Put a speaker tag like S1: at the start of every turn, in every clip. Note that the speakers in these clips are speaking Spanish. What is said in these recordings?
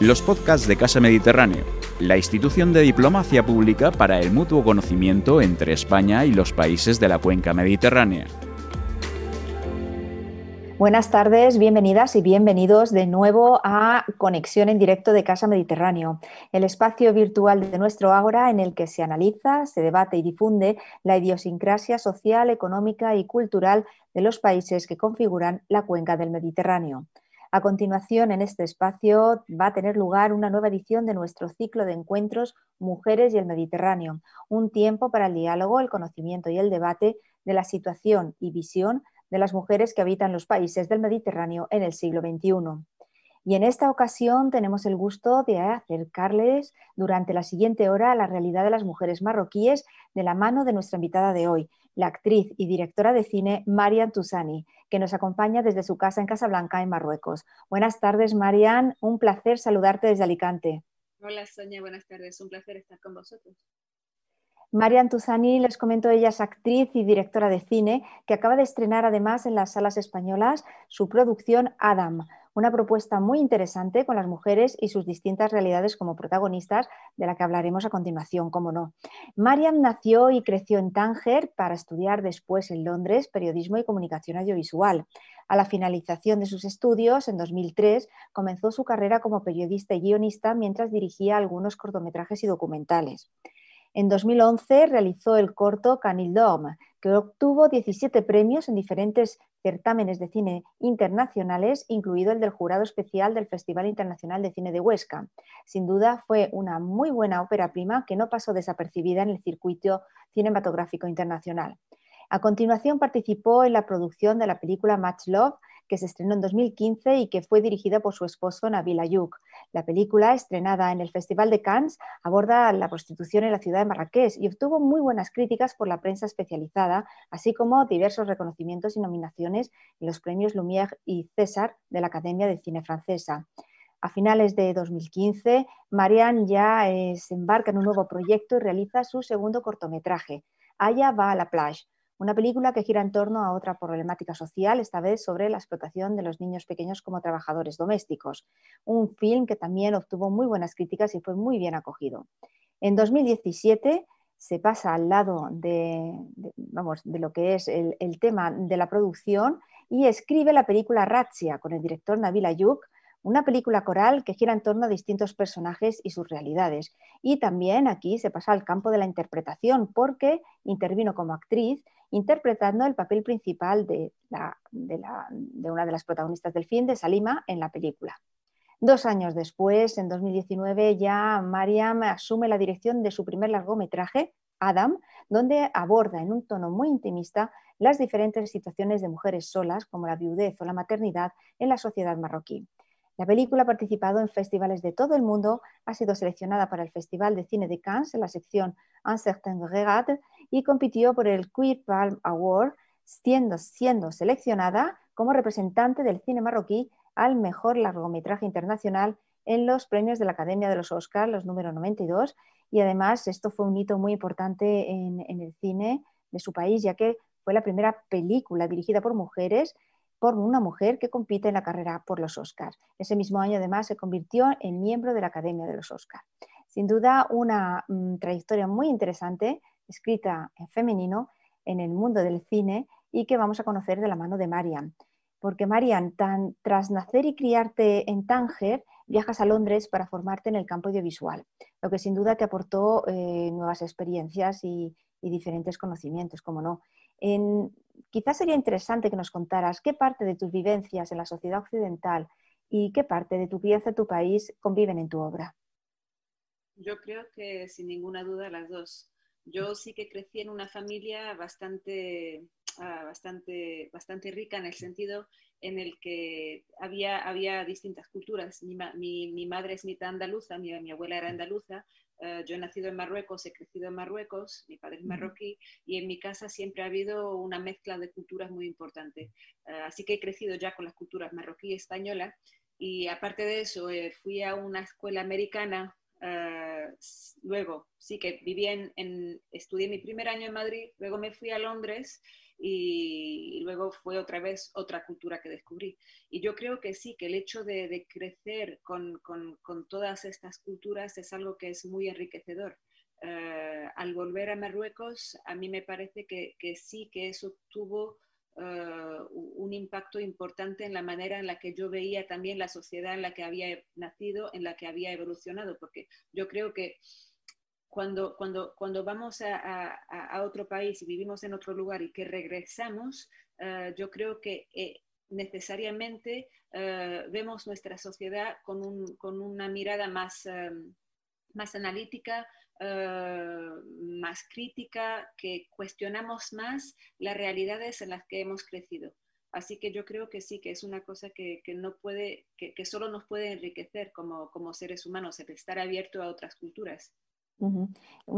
S1: los podcasts de Casa Mediterráneo, la institución de diplomacia pública para el mutuo conocimiento entre España y los países de la cuenca mediterránea.
S2: Buenas tardes, bienvenidas y bienvenidos de nuevo a Conexión en directo de Casa Mediterráneo, el espacio virtual de nuestro Ágora en el que se analiza, se debate y difunde la idiosincrasia social, económica y cultural de los países que configuran la cuenca del Mediterráneo. A continuación, en este espacio va a tener lugar una nueva edición de nuestro ciclo de encuentros Mujeres y el Mediterráneo, un tiempo para el diálogo, el conocimiento y el debate de la situación y visión de las mujeres que habitan los países del Mediterráneo en el siglo XXI. Y en esta ocasión tenemos el gusto de acercarles durante la siguiente hora a la realidad de las mujeres marroquíes de la mano de nuestra invitada de hoy, la actriz y directora de cine Marian Tusani, que nos acompaña desde su casa en Casablanca, en Marruecos. Buenas tardes, Marian. Un placer saludarte desde Alicante.
S3: Hola, Sonia. Buenas tardes. Un placer estar con vosotros.
S2: Marian Tusani, les comento, ella es actriz y directora de cine que acaba de estrenar además en las salas españolas su producción Adam, una propuesta muy interesante con las mujeres y sus distintas realidades como protagonistas, de la que hablaremos a continuación, cómo no. Mariam nació y creció en Tánger para estudiar después en Londres periodismo y comunicación audiovisual. A la finalización de sus estudios, en 2003, comenzó su carrera como periodista y guionista mientras dirigía algunos cortometrajes y documentales. En 2011 realizó el corto Canil Dom, que obtuvo 17 premios en diferentes certámenes de cine internacionales, incluido el del jurado especial del Festival Internacional de Cine de Huesca. Sin duda fue una muy buena ópera prima que no pasó desapercibida en el circuito cinematográfico internacional. A continuación participó en la producción de la película Match Love, que se estrenó en 2015 y que fue dirigida por su esposo Nabil Ayuk. La película, estrenada en el Festival de Cannes, aborda la prostitución en la ciudad de Marrakech y obtuvo muy buenas críticas por la prensa especializada, así como diversos reconocimientos y nominaciones en los premios Lumière y César de la Academia de Cine Francesa. A finales de 2015, Marianne ya se embarca en un nuevo proyecto y realiza su segundo cortometraje, Aya va a la plage, una película que gira en torno a otra problemática social, esta vez sobre la explotación de los niños pequeños como trabajadores domésticos. Un film que también obtuvo muy buenas críticas y fue muy bien acogido. En 2017 se pasa al lado de, vamos, de lo que es el, el, tema de la producción y escribe la película Razzia con el director Nabil Ayuk, una película coral que gira en torno a distintos personajes y sus realidades. Y también aquí se pasa al campo de la interpretación porque intervino como actriz interpretando el papel principal de, una de las protagonistas del film, de Salima, en la película. Dos años después, en 2019, ya Mariam asume la dirección de su primer largometraje, Adam, donde aborda en un tono muy intimista las diferentes situaciones de mujeres solas, como la viudez o la maternidad, en la sociedad marroquí. La película ha participado en festivales de todo el mundo, ha sido seleccionada para el Festival de Cine de Cannes en la sección Un certain regard y compitió por el Queer Palm Award, siendo, siendo seleccionada como representante del cine marroquí al mejor largometraje internacional en los premios de la Academia de los Oscars, los número 92, y además esto fue un hito muy importante en, en el cine de su país, ya que fue la primera película dirigida por mujeres por una mujer que compite en la carrera por los Oscars. Ese mismo año, además, se convirtió en miembro de la Academia de los Oscars. Sin duda, una mm, trayectoria muy interesante escrita en femenino en el mundo del cine y que vamos a conocer de la mano de Marian. Porque Marian, tan, tras nacer y criarte en Tánger, viajas a Londres para formarte en el campo audiovisual, lo que sin duda te aportó eh, nuevas experiencias y, diferentes conocimientos, como no. Quizás sería interesante que nos contaras qué parte de tus vivencias en la sociedad occidental y qué parte de tu crianza en tu país conviven en tu obra.
S3: Yo creo que sin ninguna duda las dos. Yo sí que crecí en una familia bastante, ah, bastante, bastante rica en el sentido en el que había, había distintas culturas. Mi, mi, madre es mitad andaluza, mi, mi abuela era andaluza, ah, yo he nacido en Marruecos, he crecido en Marruecos, mi padre es marroquí y en mi casa siempre ha habido una mezcla de culturas muy importante. Ah, así que he crecido ya con las culturas marroquí y española y aparte de eso eh, fui a una escuela americana eh, luego, sí que viví en, estudié mi primer año en Madrid, luego me fui a Londres y, luego fue otra vez otra cultura que descubrí. Y yo creo que sí, que el hecho de, crecer con, todas estas culturas es algo que es muy enriquecedor. Eh, al volver a Marruecos, a mí me parece que, sí, que eso tuvo eh, un impacto importante en la manera en la que yo veía también la sociedad en la que había nacido, en la que había evolucionado, porque yo creo que cuando, cuando, cuando vamos a, a, otro país y vivimos en otro lugar y que regresamos, eh, yo creo que eh, necesariamente eh, vemos nuestra sociedad con, un, con una mirada más, más analítica, más crítica, que cuestionamos más las realidades en las que hemos crecido. Así que yo creo que sí, que es una cosa que, que no puede, que, que, solo nos puede enriquecer como, como seres humanos, el estar abierto a otras culturas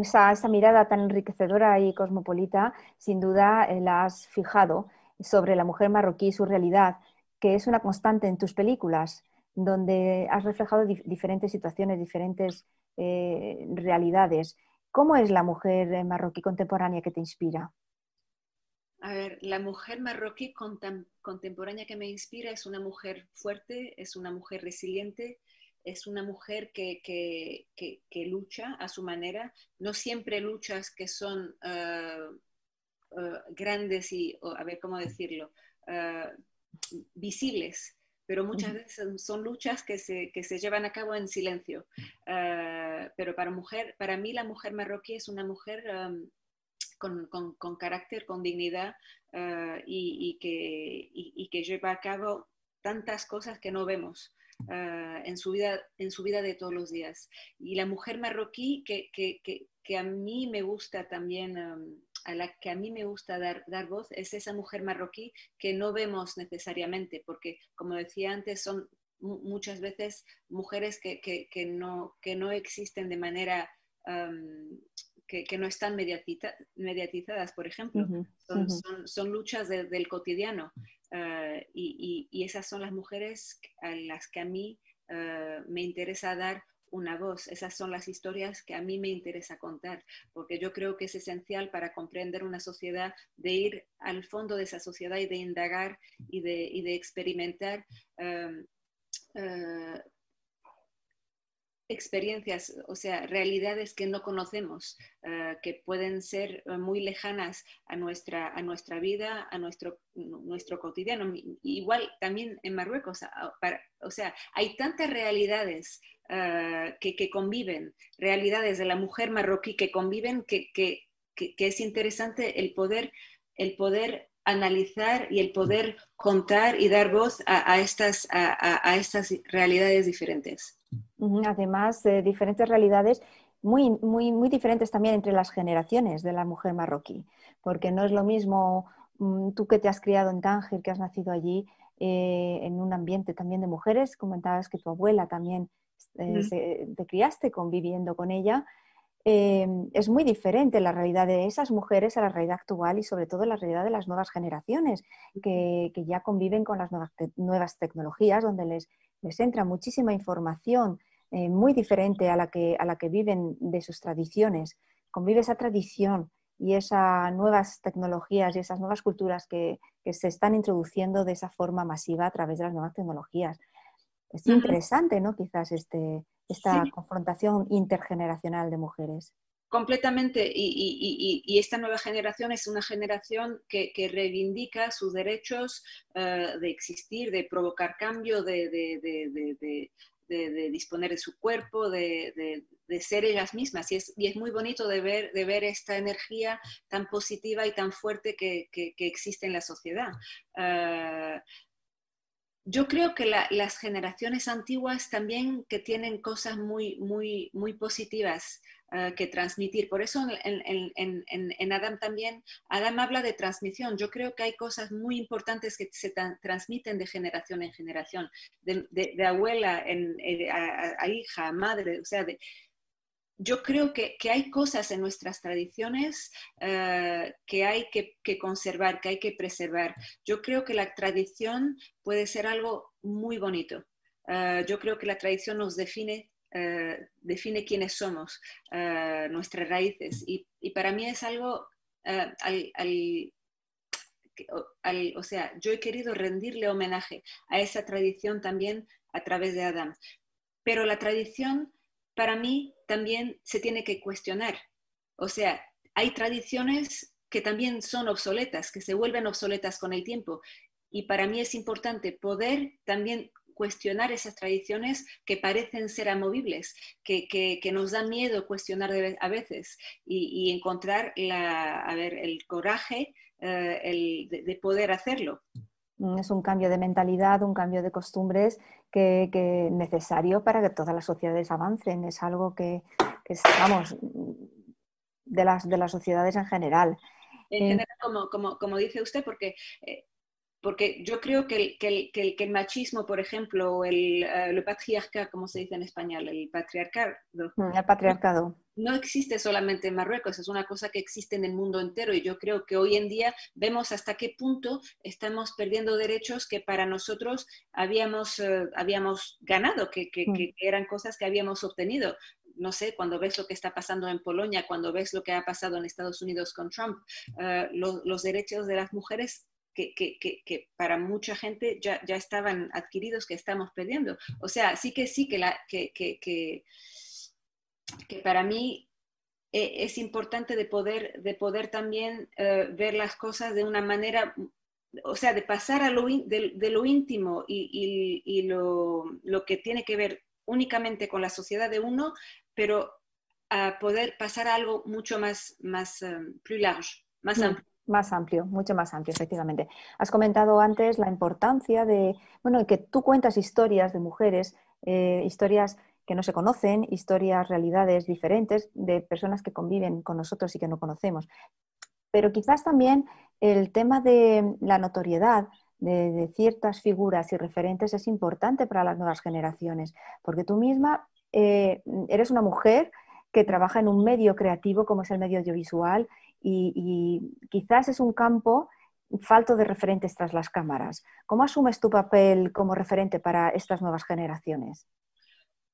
S2: esa, mirada tan enriquecedora y cosmopolita, sin duda eh, la has fijado sobre la mujer marroquí y su realidad, que es una constante en tus películas, donde has reflejado diferentes situaciones, diferentes eh, realidades. ¿Cómo es la mujer eh, marroquí contemporánea que te inspira?
S3: A ver, la mujer marroquí contemporánea que me inspira es una mujer fuerte, es una mujer resiliente, es una mujer que, que, lucha a su manera, no siempre luchas que son ah, ah, grandes y, a ver cómo decirlo, ah, visibles, pero muchas veces son, luchas que se, se, llevan a cabo en silencio. pero para, mujer, para mí la mujer marroquí es una mujer con, con, carácter, con dignidad y, que, y que lleva a cabo tantas cosas que no vemos. Ah, en, su vida, en su vida de todos los días. Y la mujer marroquí que, que, que, a mí me gusta también, a la que a mí me gusta dar, dar voz, es esa mujer marroquí que no vemos necesariamente, porque como decía antes, son muchas veces mujeres que, que, no, que no existen de manera que, no están mediatizadas, por ejemplo. son, son, son, luchas del cotidiano. Ah, y, y, esas son las mujeres a las que a mí ah, me interesa dar una voz. Esas son las historias que a mí me interesa contar, porque yo creo que es esencial para comprender una sociedad, de ir al fondo de esa sociedad y de indagar y de, y de experimentar ah, experiencias, o sea, realidades que no conocemos, eh, que pueden ser eh, muy lejanas a nuestra, a nuestra vida, a nuestro, nuestro cotidiano. Igual también en Marruecos, o sea, hay tantas realidades eh, que, conviven, realidades de la mujer marroquí que conviven, que, que, es interesante el poder, el poder analizar y el poder contar y dar voz a, estas, a, estas realidades diferentes.
S2: Además, de diferentes realidades muy, muy, muy diferentes también entre las generaciones de la mujer marroquí, porque no es lo mismo mm, tú que te has criado en Tánger, que has nacido allí, eh, en un ambiente también de mujeres, comentabas que tu abuela también eh, te criaste conviviendo con ella, eh, es muy diferente la realidad de esas mujeres a la realidad actual y sobre todo la realidad de las nuevas generaciones que, ya conviven con las nuevas, tecnologías, donde les, entra muchísima información eh, muy diferente a la, que, a la que viven de sus tradiciones. Convive esa tradición y esas nuevas tecnologías y esas nuevas culturas que, se están introduciendo de esa forma masiva a través de las nuevas tecnologías. Es interesante, ¿no? Quizás este, esta confrontación intergeneracional de mujeres.
S3: Completamente, y, esta nueva generación es una generación que, reivindica sus derechos eh, de existir, de provocar cambio, de, disponer de su cuerpo, de, ser ellas mismas. Y es, es, muy bonito de ver, de ver esta energía tan positiva y tan fuerte que, existe en la sociedad. Eh, yo creo que las generaciones antiguas también que tienen cosas muy, muy, muy positivas eh, que transmitir. Por eso en, Adam también, Adam habla de transmisión. Yo creo que hay cosas muy importantes que se transmiten de generación en generación, de, abuela eh, a, hija, a madre, o sea, de, yo creo que, hay cosas en nuestras tradiciones eh, que hay que, conservar, que hay que preservar. Yo creo que la tradición puede ser algo muy bonito. Yo creo que la tradición nos define, uh, define quiénes somos, nuestras raíces. Y, para mí es algo, al, o sea, yo he querido rendirle homenaje a esa tradición también a través de Adam. Pero la tradición para mí también se tiene que cuestionar. O sea, hay tradiciones que también son obsoletas, que se vuelven obsoletas con el tiempo. Y para mí es importante poder también cuestionar esas tradiciones que parecen ser amovibles, que, nos da miedo cuestionar a veces y, encontrar la, a ver, el coraje eh, de, poder hacerlo.
S2: Mm, es un cambio de mentalidad, un cambio de costumbres que, es necesario para que todas las sociedades avancen. Es algo que, que vamos, de las, de las sociedades en general.
S3: En general, como, como, dice usted, porque eh, porque yo creo que el, que el, machismo, por ejemplo, o el, uh, patriarcado, como se dice en español, el patriarcado,
S2: mm, el patriarcado.
S3: No, existe solamente en Marruecos, es una cosa que existe en el mundo entero y yo creo que hoy en día vemos hasta qué punto estamos perdiendo derechos que para nosotros habíamos, eh, habíamos ganado, que, que, mm. que eran cosas que habíamos obtenido no sé, cuando ves lo que está pasando en Polonia, cuando ves lo que ha pasado en Estados Unidos con Trump, uh, los derechos de las mujeres que, para mucha gente ya, ya, estaban adquiridos que estamos perdiendo. O sea, sí que sí que, la, que, que, para mí eh, es importante de poder, de poder también eh, ver las cosas de una manera, o sea, de pasar a lo, de, lo íntimo y, y, lo, lo, que tiene que ver únicamente con la sociedad de uno, pero a poder pasar a algo mucho más, más um, plus large, más mm. amplio.
S2: Más amplio, mucho más amplio, efectivamente. Has comentado antes la importancia de, bueno, que tú cuentas historias de mujeres, eh, historias que no se conocen, historias, realidades diferentes de personas que conviven con nosotros y que no conocemos. Pero quizás también el tema de la notoriedad de, ciertas figuras y referentes es importante para las nuevas generaciones, porque tú misma eh, eres una mujer que trabaja en un medio creativo como es el medio audiovisual y, quizás es un campo falto de referentes tras las cámaras. ¿Cómo asumes tu papel como referente para estas nuevas generaciones?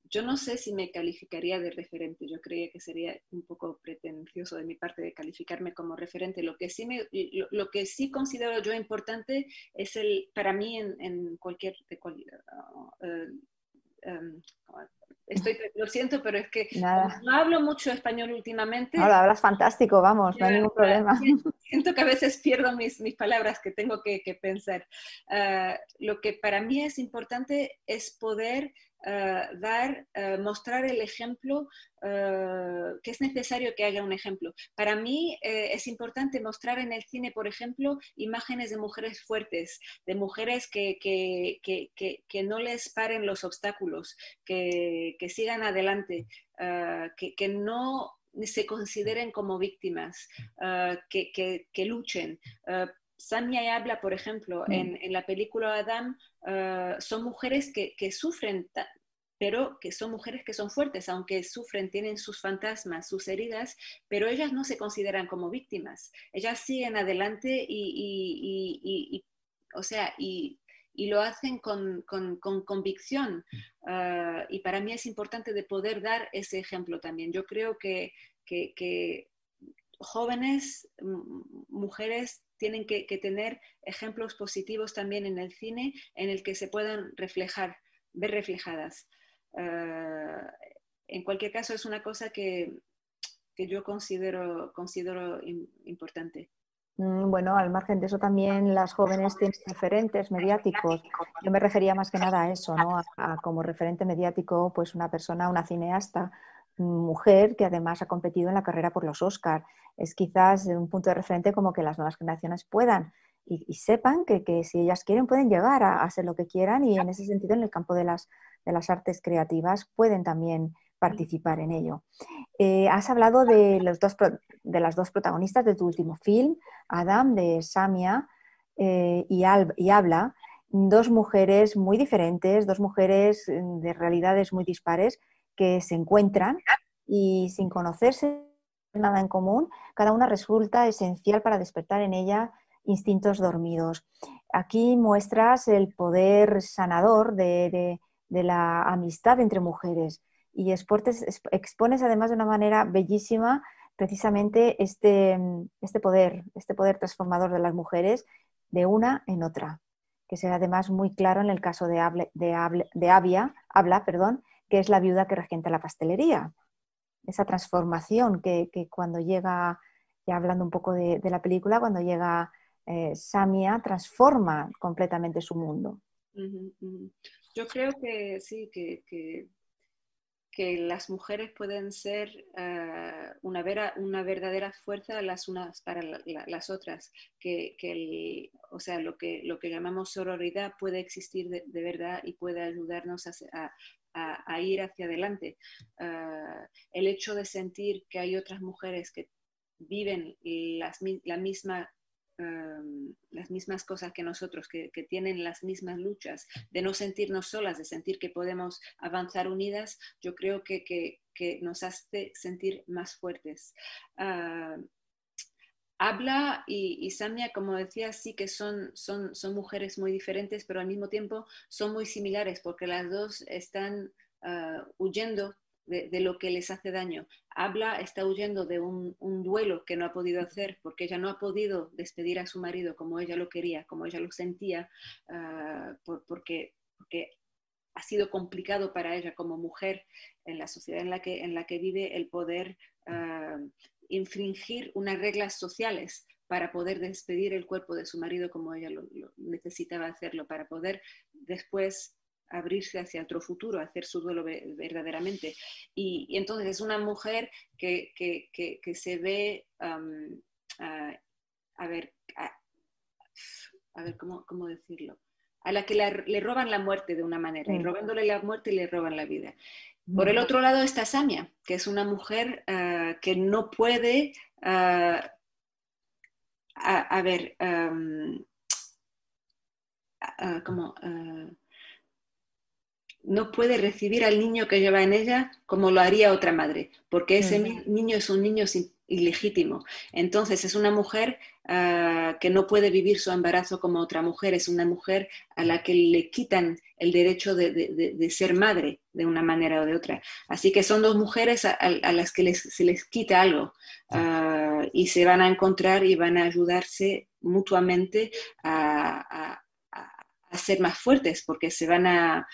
S3: Yo no sé si me calificaría de referente, yo creía que sería un poco pretencioso de mi parte de calificarme como referente. Lo que sí, me, lo, que sí considero yo importante es el, para mí en, cualquier, uh, um, Estoy, lo siento, pero es que no hablo mucho español últimamente.
S2: Ahora hablas fantástico, vamos, no hay ningún problema.
S3: Siento que a veces pierdo mis, mis palabras que tengo que, que pensar. Ah, lo que para mí es importante es poder eh, dar, eh, mostrar el ejemplo, eh, que es necesario que haya un ejemplo. Para mí es importante mostrar en el cine, por ejemplo, imágenes de mujeres fuertes, de mujeres que, que, que, que no les paren los obstáculos, que, sigan adelante, que, no se consideren como víctimas, que, luchen. Samia habla, por ejemplo, mm. en, en, la película Adam, son mujeres que, que sufren pero que son mujeres que son fuertes, aunque sufren, tienen sus fantasmas, sus heridas, pero ellas no se consideran como víctimas. Ellas siguen adelante y, o sea, y, lo hacen con, convicción. Ah, y para mí es importante de poder dar ese ejemplo también. Yo creo que, jóvenes, mujeres, tienen que, tener ejemplos positivos también en el cine en el que se puedan reflejar, ver reflejadas. Eh, en cualquier caso, es una cosa que, que yo considero, considero importante.
S2: Mm, bueno, al margen de eso también las jóvenes tienen referentes mediáticos. Yo me refería más que nada a eso, ¿no? A, como referente mediático, pues una persona, una cineasta, mujer que además ha competido en la carrera por los Oscars. Es quizás un punto de referente como que las nuevas generaciones puedan y, sepan que, que, si ellas quieren pueden llegar a, hacer lo que quieran y en ese sentido en el campo de las de las artes creativas pueden también participar en ello. Eh, has hablado de, los dos, de las dos protagonistas de tu último film, Adam, de Samia eh, y, y Habla, dos mujeres muy diferentes, dos mujeres mm, de realidades muy dispares que se encuentran y sin conocerse nada en común, cada una resulta esencial para despertar en ella instintos dormidos. Aquí muestras el poder sanador de, de la amistad entre mujeres. Y expones además de una manera bellísima precisamente este, este poder, este poder transformador de las mujeres de una en otra, que será además muy claro en el caso de, de, Avia, Habla, perdón, que es la viuda que regenta la pastelería. Esa transformación que, cuando llega, ya hablando un poco de, la película, cuando llega eh, Samia, transforma completamente su mundo.
S3: Yo creo que sí, que, que, las mujeres pueden ser eh, una, vera, una, verdadera fuerza las unas para las otras, que, el, o sea, lo que, lo que llamamos sororidad puede existir de, verdad y puede ayudarnos a, a, ir hacia adelante. Eh, el hecho de sentir que hay otras mujeres que viven las, la misma las mismas cosas que nosotros, que, tienen las mismas luchas, de no sentirnos solas, de sentir que podemos avanzar unidas, yo creo que, nos hace sentir más fuertes. Ah, habla y, Samia, como decía, sí que son, son, son mujeres muy diferentes, pero al mismo tiempo son muy similares porque las dos están ah, huyendo de, lo que les hace daño. Habla, está huyendo de un, duelo que no ha podido hacer porque ella no ha podido despedir a su marido como ella lo quería, como ella lo sentía, ah, porque, ha sido complicado para ella como mujer en la sociedad en la que, en la que vive el poder uh, infringir unas reglas sociales para poder despedir el cuerpo de su marido como ella lo necesitaba hacerlo, para poder después abrirse hacia otro futuro, hacer su duelo verdaderamente. Y, entonces es una mujer que, se ve, a, ver, a, ver ¿cómo, decirlo, a la que le roban la muerte de una manera, y robándole la muerte le roban la vida. Por el otro lado está Samia, que es una mujer ah, que no puede, ah, a, ver, como no puede recibir al niño que lleva en ella como lo haría otra madre, porque ese niño es un niño ilegítimo. Entonces es una mujer ah, que no puede vivir su embarazo como otra mujer, es una mujer a la que le quitan el derecho de, ser madre de una manera o de otra. Así que son dos mujeres a, las que se les quita algo ah, y se van a encontrar y van a ayudarse mutuamente a ser más fuertes, porque se van a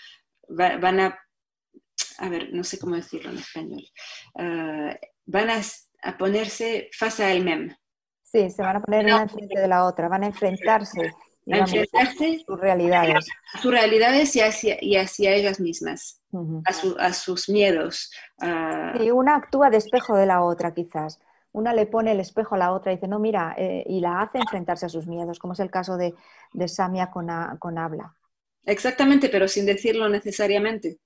S3: van a, a ver, no sé cómo decirlo en español, ah, van a, ponerse face al mem.
S2: Sí, se van a poner una frente de la otra, van a enfrentarse. a enfrentarse a sus realidades.
S3: A sus realidades y hacia, y hacia ellas mismas, a, sus miedos.
S2: Y una actúa de espejo de la otra, quizás. Una le pone el espejo a la otra y dice, no, mira, eh", y la hace enfrentarse a sus miedos, como es el caso de, de Samia con, con Habla.
S3: Exactamente, pero sin decirlo necesariamente.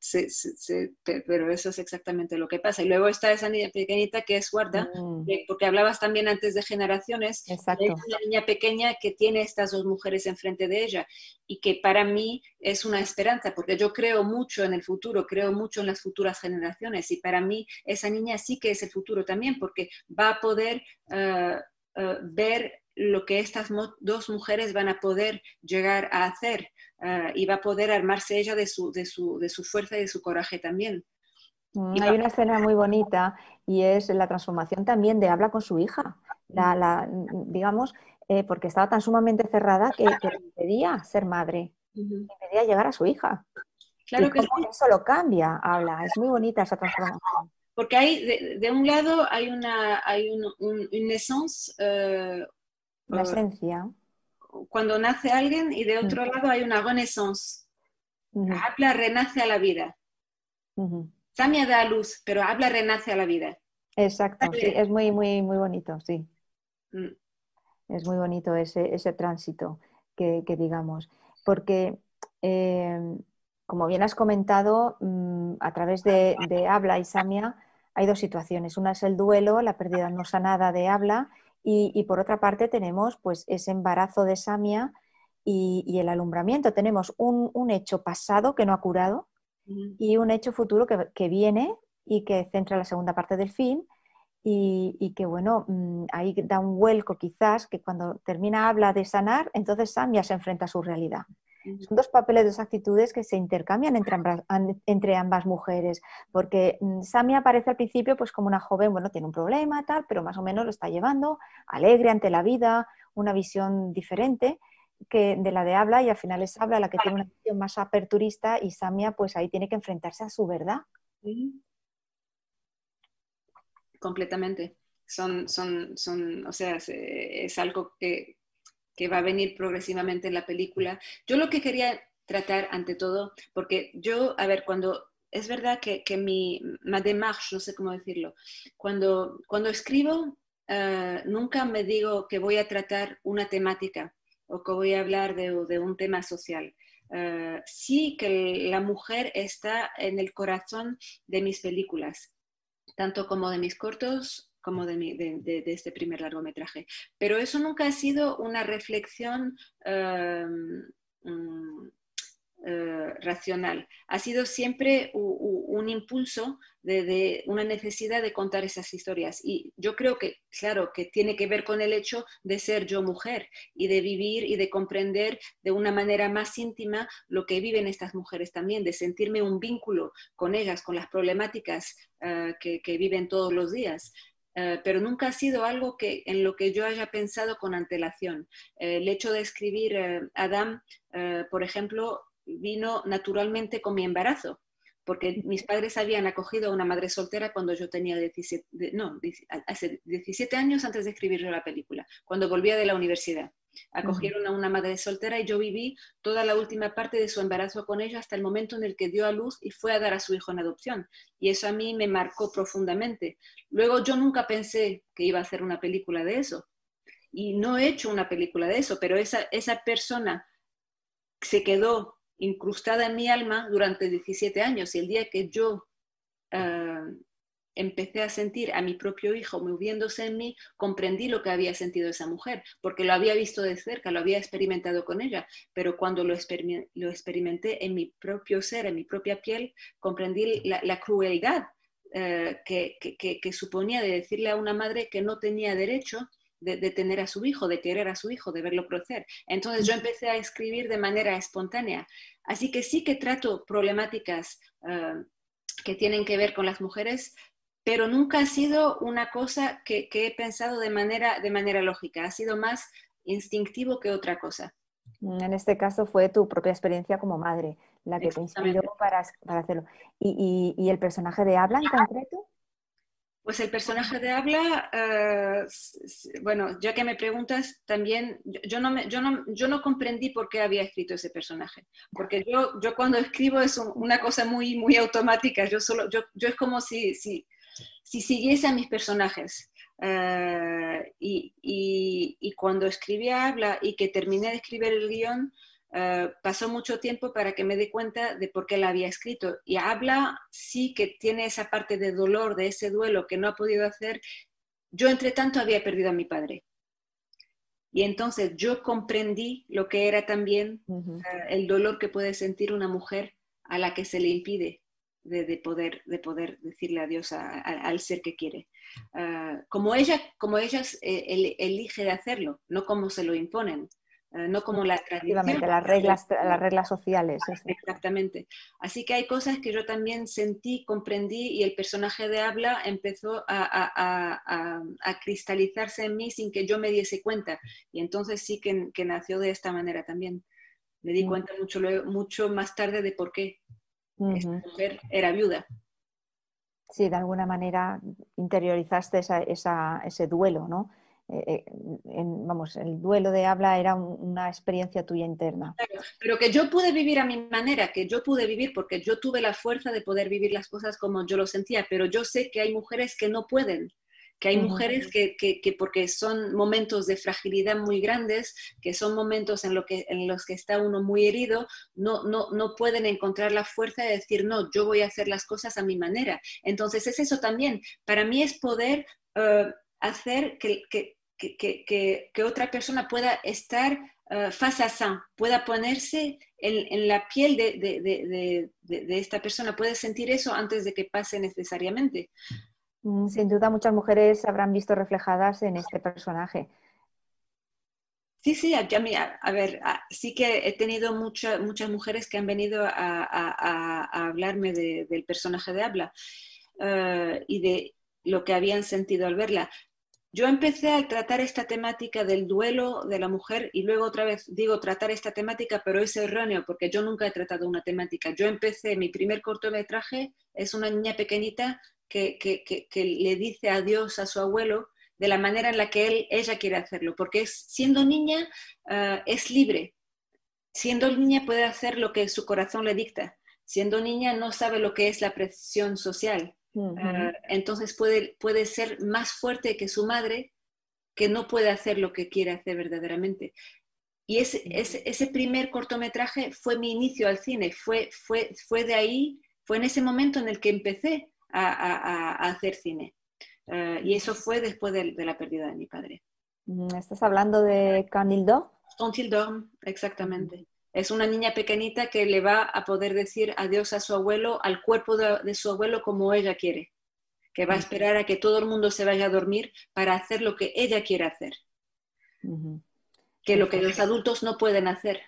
S3: pero eso es exactamente lo que pasa. Y luego está esa niña pequeñita que es guarda, mm. porque hablabas también antes de generaciones.
S2: Exacto. Es
S3: una niña pequeña que tiene estas dos mujeres enfrente de ella y que para mí es una esperanza, porque yo creo mucho en el futuro, creo mucho en las futuras generaciones y para mí esa niña sí que es el futuro también, porque va a poder uh, uh, ver lo que estas dos mujeres van a poder llegar a hacer uh, y va a poder armarse ella de su, de su, de su fuerza y de su coraje también.
S2: Mm, hay una escena muy bonita y es la transformación también de habla con su hija, la, la, digamos, eh, porque estaba tan sumamente cerrada que, que impedía ser madre, impedía llegar a su hija. Claro que eso lo cambia, habla, es muy bonita esa transformación.
S3: Porque hay, de, de un lado hay una, hay un, un, una essence, uh,
S2: la esencia.
S3: Cuando nace alguien y de otro lado hay una renaissance. Habla renace a la vida. Samia da luz, pero habla renace a la vida.
S2: Exacto, sí, es muy, muy, muy bonito, sí. Mm. Es muy bonito ese, ese tránsito que, digamos, porque eh, como bien has comentado, mm, a través de, de, Habla y Samia hay dos situaciones. Una es el duelo, la pérdida no sanada de Habla, y, por otra parte tenemos pues ese embarazo de Samia y, el alumbramiento. Tenemos un, hecho pasado que no ha curado y un hecho futuro que, viene y que centra la segunda parte del film y, que bueno, mm, ahí da un vuelco quizás que cuando termina habla de sanar, entonces Samia se enfrenta a su realidad. Son dos papeles, dos actitudes que se intercambian entre ambas, entre ambas mujeres, porque mm, Samia aparece al principio pues como una joven, bueno, tiene un problema, tal, pero más o menos lo está llevando, alegre ante la vida, una visión diferente, que de la de Habla y al final es Habla la que tiene una visión más aperturista y Samia pues ahí tiene que enfrentarse a su verdad.
S3: Completamente. Son, son, son, o sea, es, algo que, que va a venir progresivamente en la película. Yo lo que quería tratar ante todo, porque yo, a ver, cuando es verdad que, que mi ma démarche, no sé cómo decirlo, cuando, cuando escribo, eh, nunca me digo que voy a tratar una temática o que voy a hablar de, un tema social. Uh, sí que la mujer está en el corazón de mis películas, tanto como de mis cortos como de, mi, de, este primer largometraje. Pero eso nunca ha sido una reflexión um, eh, racional. Ha sido siempre un impulso de, una necesidad de contar esas historias. Y yo creo que, claro, que tiene que ver con el hecho de ser yo mujer y de vivir y de comprender de una manera más íntima lo que viven estas mujeres también, de sentirme un vínculo con ellas, con las problemáticas que, que viven todos los días. Uh, pero nunca ha sido algo que, en lo que yo haya pensado con antelación. Uh, el hecho de escribir Adam, por ejemplo, vino naturalmente con mi embarazo, porque mis padres habían acogido a una madre soltera cuando yo tenía 17, no, hace 17 años antes de escribir yo la película, cuando volvía de la universidad. Acogieron a una madre soltera y yo viví toda la última parte de su embarazo con ella hasta el momento en el que dio a luz y fue a dar a su hijo en adopción. Y eso a mí me marcó profundamente. Luego yo nunca pensé que iba a hacer una película de eso. Y no he hecho una película de eso, pero esa, esa persona se quedó incrustada en mi alma durante 17 años y el día que yo uh, empecé a sentir a mi propio hijo moviéndose en mí, comprendí lo que había sentido esa mujer, porque lo había visto de cerca, lo había experimentado con ella, pero cuando lo, lo experimenté en mi propio ser, en mi propia piel, comprendí la, crueldad uh, que, que, que suponía de decirle a una madre que no tenía derecho de, tener a su hijo, de querer a su hijo, de verlo crecer. Entonces yo empecé a escribir de manera espontánea. Así que sí que trato problemáticas uh, que tienen que ver con las mujeres, pero nunca ha sido una cosa que, que, he pensado de manera, de manera lógica, ha sido más instintivo que otra cosa.
S2: En este caso fue tu propia experiencia como madre la que te inspiró para, para hacerlo. ¿Y, y, y el personaje de Habla en concreto?
S3: Pues el personaje de habla, uh, bueno, ya que me preguntas, también yo no, me, yo, no, yo no comprendí por qué había escrito ese personaje, porque yo, yo cuando escribo es una cosa muy, muy automática, yo, solo, yo, yo es como si, si, si siguiese a mis personajes. Uh, y, y, y, cuando escribí Habla y que terminé de escribir el guion, Uh, pasó mucho tiempo para que me dé cuenta de por qué la había escrito. Y habla, sí que tiene esa parte de dolor, de ese duelo que no ha podido hacer. Yo, entre tanto, había perdido a mi padre. Y entonces yo comprendí lo que era también uh -huh. uh, el dolor que puede sentir una mujer a la que se le impide de, de poder, de poder decirle adiós a, a, al ser que quiere. como ella, como ella eh, el, elige de hacerlo, no como se lo imponen. Eh, no como la tradición.
S2: Las reglas, las reglas sociales.
S3: Exactamente. Así que hay cosas que yo también sentí, comprendí y el personaje de habla empezó a, a, a, a cristalizarse en mí sin que yo me diese cuenta. Y entonces sí que, que nació de esta manera también. Me di mm. cuenta mucho, mucho más tarde de por qué uh -huh. esta mujer era viuda.
S2: Sí, de alguna manera interiorizaste esa, esa, ese duelo, ¿no? Eh, eh, en, vamos, el duelo de habla era un, una experiencia tuya interna.
S3: Claro, pero que yo pude vivir a mi manera, que yo pude vivir porque yo tuve la fuerza de poder vivir las cosas como yo lo sentía, pero yo sé que hay mujeres que no pueden, que hay mujeres que, que, que, porque son momentos de fragilidad muy grandes, que son momentos en, lo que, en los que está uno muy herido, no, no, no pueden encontrar la fuerza de decir, no, yo voy a hacer las cosas a mi manera. Entonces es eso también, para mí es poder uh, hacer que, que, que, que, que, otra persona pueda estar uh, face ça, pueda ponerse en, en la piel de, de, de, de, esta persona, puede sentir eso antes de que pase necesariamente.
S2: Mm, sin duda muchas mujeres habrán visto reflejadas en este personaje.
S3: Sí, sí, a, a, a ver, sí que he tenido mucha, muchas mujeres que han venido a, hablarme del personaje de Habla uh, y de lo que habían sentido al verla yo empecé a tratar esta temática del duelo de la mujer y luego otra vez digo tratar esta temática, pero es erróneo porque yo nunca he tratado una temática. Yo empecé, mi primer cortometraje es una niña pequeñita que, le dice adiós a su abuelo de la manera en la que él, ella quiere hacerlo, porque siendo niña ah, es libre. Siendo niña puede hacer lo que su corazón le dicta. Siendo niña no sabe lo que es la presión social. Ah, entonces puede, puede ser más fuerte que su madre, que no puede hacer lo que quiere hacer verdaderamente. Y ese, ese, primer cortometraje fue mi inicio al cine, fue, fue, fue de ahí, fue en ese momento en el que empecé a, hacer cine. Ah, y eso fue después de, la pérdida de mi padre.
S2: Mm, ¿Estás hablando de Canildo?
S3: Canildo, exactamente. Es una niña pequeñita que le va a poder decir adiós a su abuelo, al cuerpo de, su abuelo como ella quiere, que va a esperar a que todo el mundo se vaya a dormir para hacer lo que ella quiere hacer, que lo que los adultos no pueden hacer.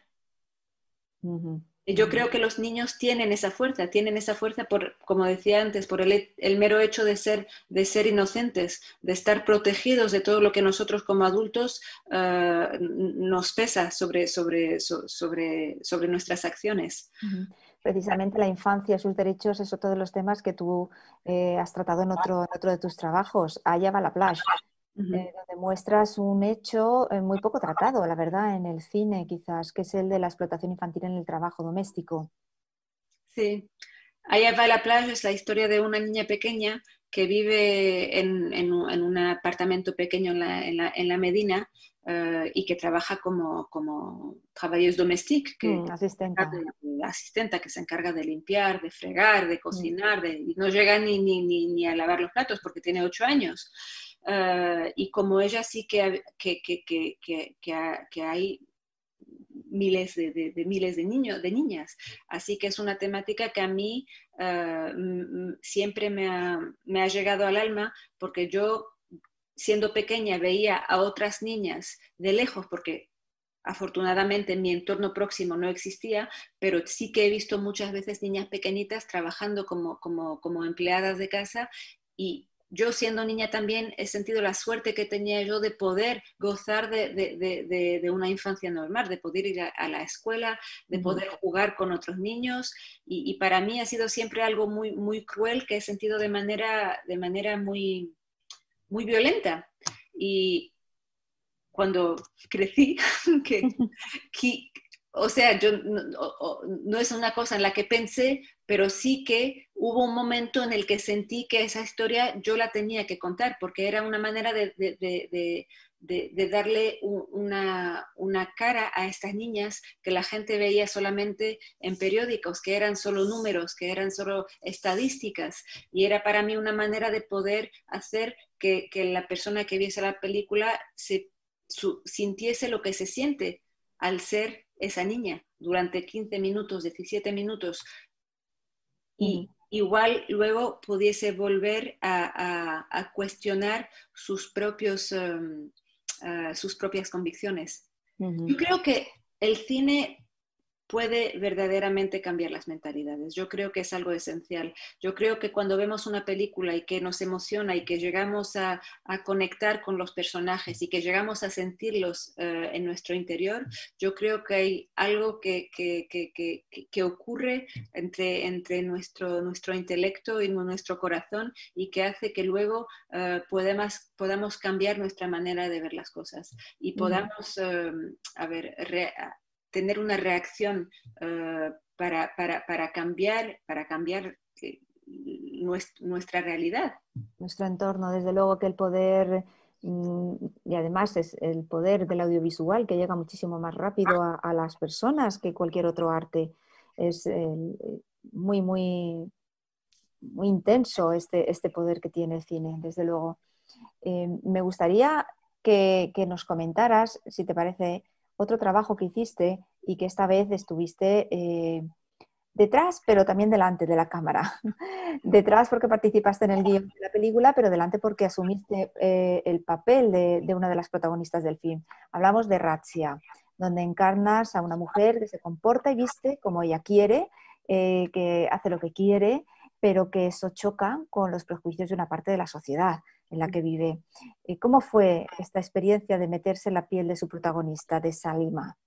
S3: Yo creo que los niños tienen esa fuerza, tienen esa fuerza por, como decía antes, por el, mero hecho de ser, de ser inocentes, de estar protegidos de todo lo que nosotros como adultos ah, nos pesa sobre, sobre, sobre, sobre nuestras acciones.
S2: Precisamente la infancia sus derechos es otro de los temas que tú eh, has tratado en otro, en otro de tus trabajos. Allá va la playa. Eh, donde muestras un hecho eh, muy poco tratado, la verdad, en el cine quizás, que es el de la explotación infantil en el trabajo doméstico.
S3: Sí, Allá va la playa es la historia de una niña pequeña que vive en, un apartamento pequeño en la, Medina eh, y que trabaja como, como domésticos, que
S2: mm, asistenta.
S3: asistenta que se encarga de limpiar, de fregar, de cocinar, de, y no llega ni, ni, ni, a lavar los platos porque tiene ocho años. Eh, y como ella sí que, que, que, que hay miles de, miles de niños, de niñas. Así que es una temática que a mí eh, siempre me ha, llegado al alma porque yo, siendo pequeña, veía a otras niñas de lejos, porque afortunadamente en mi entorno próximo no existía, pero sí que he visto muchas veces niñas pequeñitas trabajando como, como, como empleadas de casa y yo siendo niña también he sentido la suerte que tenía yo de poder gozar de, una infancia normal, de poder ir a, la escuela, de poder jugar con otros niños y, para mí ha sido siempre algo muy, muy cruel que he sentido de manera, de manera muy, muy violenta. Y cuando crecí, que, o sea, yo no, es una cosa en la que pensé, pero sí que hubo un momento en el que sentí que esa historia yo la tenía que contar, porque era una manera de, darle una, cara a estas niñas que la gente veía solamente en periódicos, que eran solo números, que eran solo estadísticas, y era para mí una manera de poder hacer que, la persona que viese la película se, sintiese lo que se siente al ser esa niña durante 15 minutos, 17 minutos, y igual luego pudiese volver a, cuestionar sus, propios, em, ah, sus propias convicciones. Yo creo que el cine puede verdaderamente cambiar las mentalidades. Yo creo que es algo esencial. Yo creo que cuando vemos una película y que nos emociona y que llegamos a, conectar con los personajes y que llegamos a sentirlos eh, en nuestro interior, yo creo que hay algo que, que, ocurre entre, entre nuestro, nuestro intelecto y nuestro corazón y que hace que luego uh, podamos, podamos cambiar nuestra manera de ver las cosas y podamos, eh, a ver, tener una reacción eh, para, para, para, cambiar, para cambiar eh, nuestra, realidad.
S2: Nuestro entorno, desde luego que el poder, mm, y además es el poder del audiovisual que llega muchísimo más rápido a, las personas que cualquier otro arte. Es muy, muy, muy intenso este, este poder que tiene el cine, desde luego. Eh, me gustaría que, que, nos comentaras, si te parece, otro trabajo que hiciste y que esta vez estuviste eh, detrás, pero también delante de la cámara. detrás porque participaste en el guion de la película, pero delante porque asumiste eh, el papel de, una de las protagonistas del film. Hablamos de Razia, donde encarnas a una mujer que se comporta y viste como ella quiere, eh, que hace lo que quiere pero que eso choca con los prejuicios de una parte de la sociedad en la que vive. Eh, ¿Cómo fue esta experiencia de meterse en la piel de su protagonista, de Salima?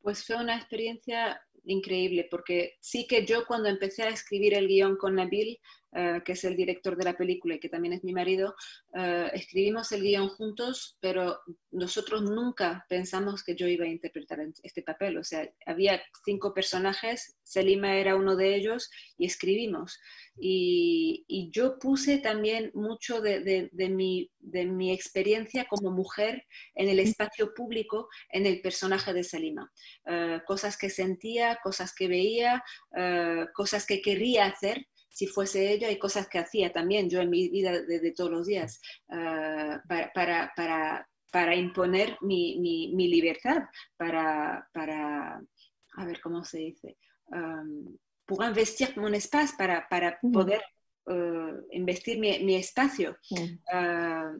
S3: Pues fue una experiencia increíble, porque sí que yo cuando empecé a escribir el guion con Nabil, eh, que es el director de la película y que también es mi marido, eh, escribimos el guion juntos, pero nosotros nunca pensamos que yo iba a interpretar este papel. O sea, había cinco personajes, Selima era uno de ellos y escribimos. Y, yo puse también mucho de, mi, de, mi, experiencia como mujer en el espacio público, en el personaje de Selima. Eh, cosas que sentía, cosas que veía, cosas que quería hacer si fuese ella y cosas que hacía también yo en mi vida de, todos los días ah, para, para, para, imponer mi, mi, libertad, para, para, a ver cómo se dice, um, pour investir mon espacio, para, para poder uh, investir mi, mi espacio. Ah,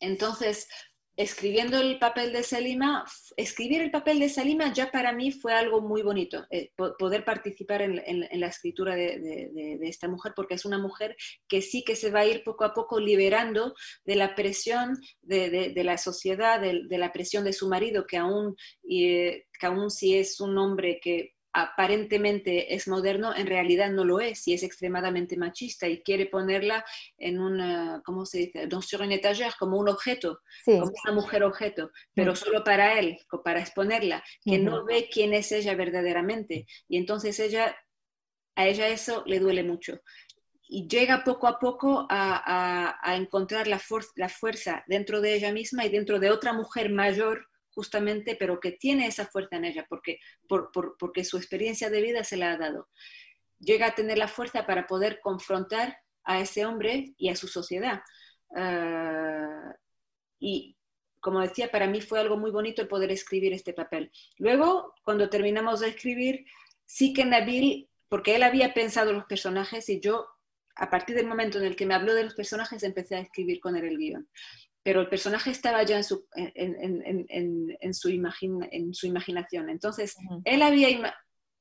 S3: entonces, escribiendo el papel de Selima, escribir el papel de Selima ya para mí fue algo muy bonito, eh, poder participar en, la escritura de, esta mujer, porque es una mujer que sí que se va a ir poco a poco liberando de la presión de, la sociedad, de, la presión de su marido, que aún, eh, que aún si es un hombre que aparentemente es moderno, en realidad no lo es y es extremadamente machista y quiere ponerla en una, ¿cómo se dice? Sur un étagère, como un objeto, como una mujer objeto, pero solo para él, para exponerla, que no ve quién es ella verdaderamente. Y entonces ella, a ella eso le duele mucho. Y llega poco a poco a, a encontrar la, la fuerza dentro de ella misma y dentro de otra mujer mayor justamente, pero que tiene esa fuerza en ella, porque, porque su experiencia de vida se la ha dado. Llega a tener la fuerza para poder confrontar a ese hombre y a su sociedad. Ah, y como decía, para mí fue algo muy bonito el poder escribir este papel. Luego, cuando terminamos de escribir, sí que Nabil, porque él había pensado los personajes y yo, a partir del momento en el que me habló de los personajes, empecé a escribir con él el guion pero el personaje estaba ya en su, en, su, en su imaginación. Entonces, él, había,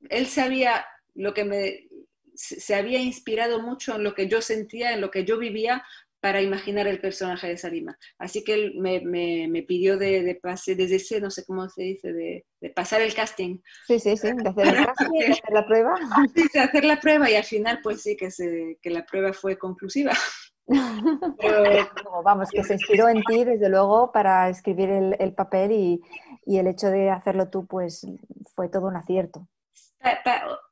S3: él sabía lo que me, se había inspirado mucho en lo que yo sentía, en lo que yo vivía para imaginar el personaje de Salima. Así que él me, me, pidió de, de pase, desde ese, no sé cómo se dice, de, de pasar el casting.
S2: Sí, sí, sí, de hacer el casting, de hacer la prueba.
S3: Sí, de hacer la prueba y al final, pues sí, que, se, que la prueba fue conclusiva.
S2: vamos, que se inspiró en ti, desde luego, para escribir el, papel y, y, el hecho de hacerlo tú, pues fue todo un acierto.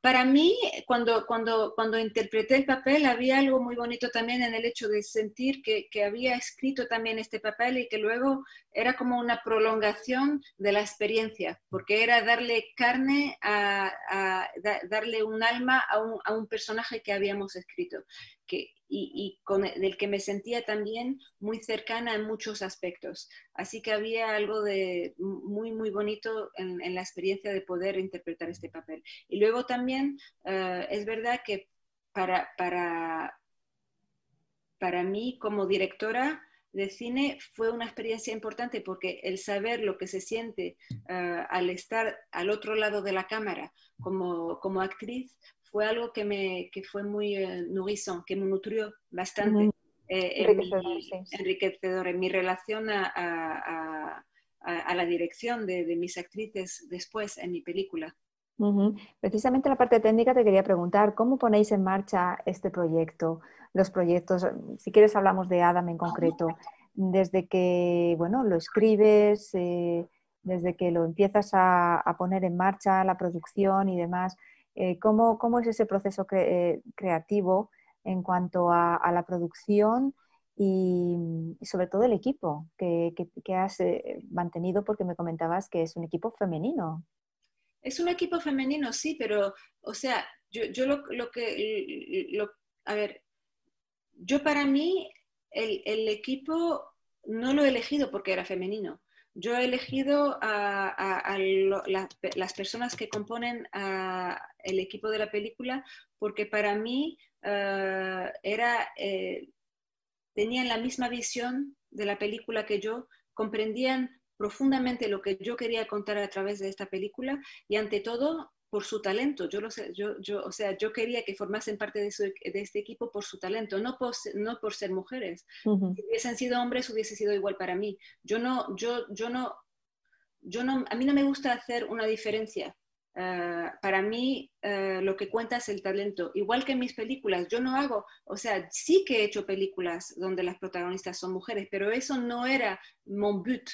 S3: Para, mí, cuando, cuando, cuando interpreté el papel, había algo muy bonito también en el hecho de sentir que, que, había escrito también este papel y que luego era como una prolongación de la experiencia, porque era darle carne, a, a darle un alma a un, a un personaje que habíamos escrito. Que, y, con, del que me sentía también muy cercana en muchos aspectos. Así que había algo de muy, muy bonito en, la experiencia de poder interpretar este papel. Y luego también eh, es verdad que para, para, para mí como directora, de cine fue una experiencia importante porque el saber lo que se siente eh, al estar al otro lado de la cámara como, como actriz fue algo que, me, que fue muy eh, que me nutrió bastante. Eh, enriquecedor, en mi relación a, a, a, la dirección de, de, mis actrices después en mi película.
S2: Precisamente la parte técnica te quería preguntar, ¿cómo ponéis en marcha este proyecto? Los proyectos, si quieres hablamos de Adam en concreto, desde que, bueno, lo escribes, eh, desde que lo empiezas a, a, poner en marcha, la producción y demás, eh, ¿cómo, es ese proceso eh, creativo en cuanto a, la producción y, sobre todo el equipo que, has eh, mantenido? Porque me comentabas que es un equipo femenino.
S3: Es un equipo femenino, sí, pero, o sea, yo, lo, que, a ver, yo para mí el equipo no lo he elegido porque era femenino. Yo he elegido a, las personas que componen el equipo de la película porque para mí eh, era, eh, tenían la misma visión de la película que yo, comprendían profundamente lo que yo quería contar a través de esta película y ante todo por su talento. Yo, lo sé, yo, yo, o sea, yo quería que formasen parte de, de, este equipo por su talento, no por, no por ser mujeres. Si hubiesen sido hombres, hubiese sido igual para mí. Yo no, yo, yo no, yo no, a mí no me gusta hacer una diferencia. Ah, para mí ah, lo que cuenta es el talento. Igual que en mis películas, yo no hago, o sea, sí que he hecho películas donde las protagonistas son mujeres, pero eso no era mon but.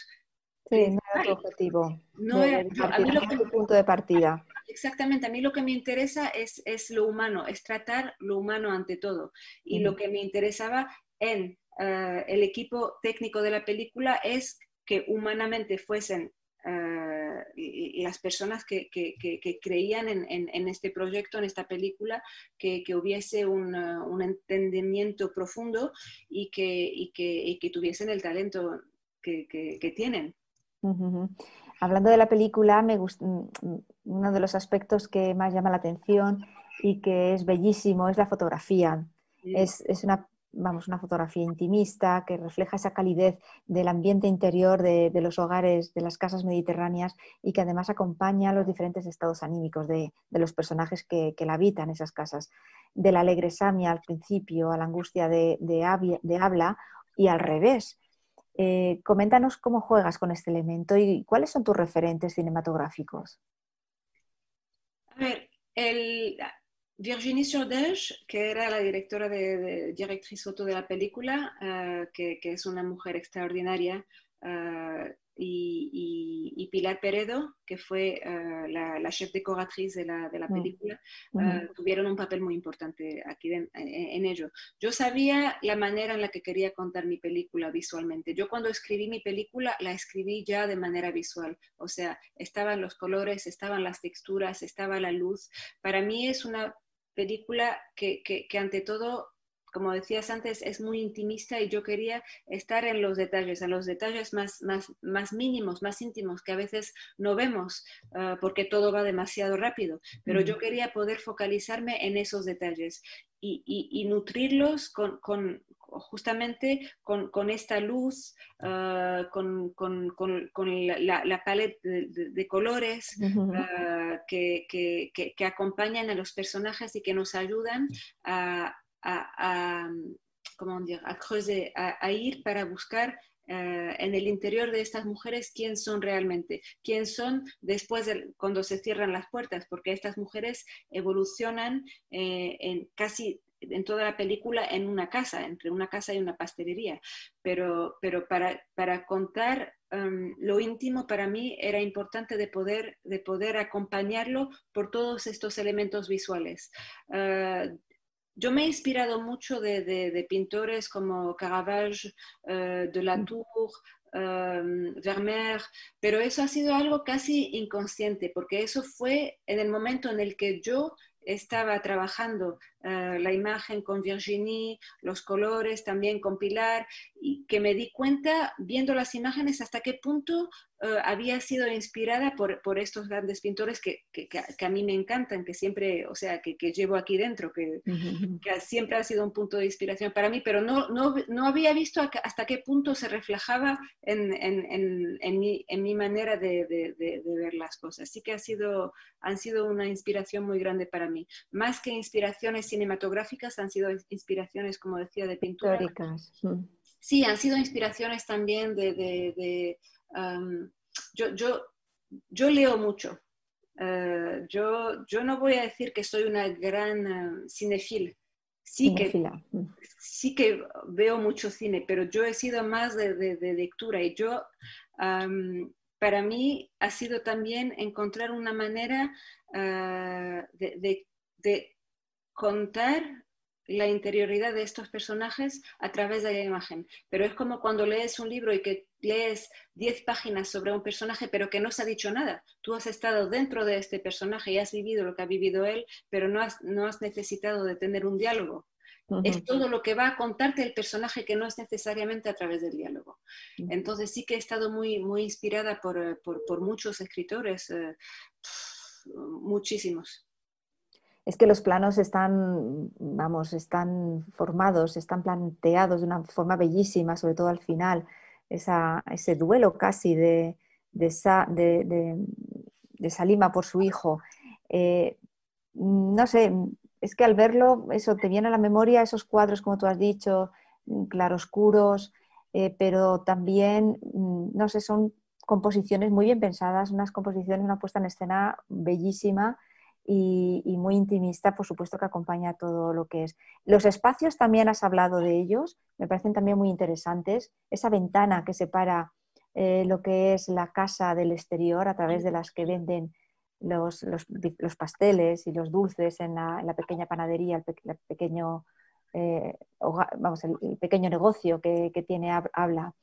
S2: Sí, no era tu objetivo.
S3: No era,
S2: a mí lo que, punto de partida.
S3: Exactamente, a mí lo que me interesa es, es lo humano, es tratar lo humano ante todo. Y lo que me interesaba en ah, el equipo técnico de la película es que humanamente fuesen uh, las personas que, que, que, creían en, en, en, este proyecto, en esta película, que, hubiese un, un, entendimiento profundo y que, y que, tuviesen el talento que, tienen.
S2: Hablando de la película, me gusta, mm, uno de los aspectos que más llama la atención y que es bellísimo es la fotografía. Es, es, una, vamos, una fotografía intimista que refleja esa calidez del ambiente interior de, los hogares, de las casas mediterráneas y que además acompaña los diferentes estados anímicos de, de los personajes que, que, la habitan esas casas. De la alegre Samia al principio a la angustia de, de habla y al revés eh, coméntanos cómo juegas con este elemento y cuáles son tus referentes cinematográficos.
S3: A ver, el, Virginie Sordage, que era la directora de, directriz foto de la película, uh, que, que, es una mujer extraordinaria, uh, y, Pilar Peredo, que fue uh, la, la, chef decoratriz de la, de la mm. película, uh, tuvieron un papel muy importante aquí en, en, ello. Yo sabía la manera en la que quería contar mi película visualmente. Yo cuando escribí mi película la escribí ya de manera visual, o sea, estaban los colores, estaban las texturas, estaba la luz. Para mí es una película que, que, que ante todo como decías antes, es muy intimista y yo quería estar en los detalles, en los detalles más, más, más mínimos, más íntimos, que a veces no vemos uh, porque todo va demasiado rápido, pero yo quería poder focalizarme en esos detalles y, y, y nutrirlos con, con, justamente con, con, esta luz, uh, con, con, la, la paleta de, de, colores uh, que, que, que, acompañan a los personajes y que nos ayudan a a, a, a creuser, a ir para buscar Uh, en el interior de estas mujeres quién son realmente, quién son después de cuando se cierran las puertas, porque estas mujeres evolucionan eh, en casi en toda la película en una casa, entre una casa y una pastelería. Pero, pero para, para contar um, lo íntimo para mí era importante de poder, de poder acompañarlo por todos estos elementos visuales. Uh, yo me he inspirado mucho de, de, de pintores como Caravage, uh, de Latour, um, Vermeer, pero eso ha sido algo casi inconsciente, porque eso fue en el momento en el que yo estaba trabajando uh, la imagen con Virginie, los colores también con Pilar, y que me di cuenta viendo las imágenes hasta qué punto uh, había sido inspirada por, por, estos grandes pintores que, que, que, a mí me encantan, que siempre, o sea, que, llevo aquí dentro, que, siempre ha sido un punto de inspiración para mí, pero no, no, no había visto hasta qué punto se reflejaba en, en, en, en mi, mi, manera de, de, de, ver las cosas. Sí que ha sido, han sido una inspiración muy grande para mí. Más que inspiraciones cinematográficas, han sido inspiraciones, como decía, de pintura.
S2: Históricas.
S3: Sí, han sido inspiraciones también de yo, yo, yo leo mucho. Uh, yo, yo no voy a decir que soy una gran uh, cinefil. Sí que, mm. sí que veo mucho cine, pero yo he sido más de, de, de lectura y yo, um, para mí, ha sido también encontrar una manera uh, de, de contar la interioridad de estos personajes a través de la imagen. Pero es como cuando lees un libro y que lees 10 páginas sobre un personaje, pero que no se ha dicho nada. Tú has estado dentro de este personaje y has vivido lo que ha vivido él, pero no has, no has necesitado de tener un diálogo. Uh -huh. Es todo lo que va a contarte el personaje que no es necesariamente a través del diálogo. Uh -huh. Entonces sí que he estado muy, muy inspirada por, por, por muchos escritores, eh, muchísimos
S2: es que los planos están, vamos, están formados, están planteados de una forma bellísima, sobre todo al final, ese duelo casi de, Salima por su hijo. no sé, es que al verlo, eso te viene a la memoria esos cuadros, como tú has dicho, mm, claroscuros, eh, pero también, mm, no sé, son composiciones muy bien pensadas, unas composiciones, una puesta en escena bellísima y, muy intimista, por supuesto que acompaña todo lo que es. Los espacios también has hablado de ellos, me parecen también muy interesantes. Esa ventana que separa eh, lo que es la casa del exterior a través de las que venden los, pasteles y los dulces en la, pequeña panadería, el, pequeño, eh, vamos, el, pequeño negocio que, tiene Habla.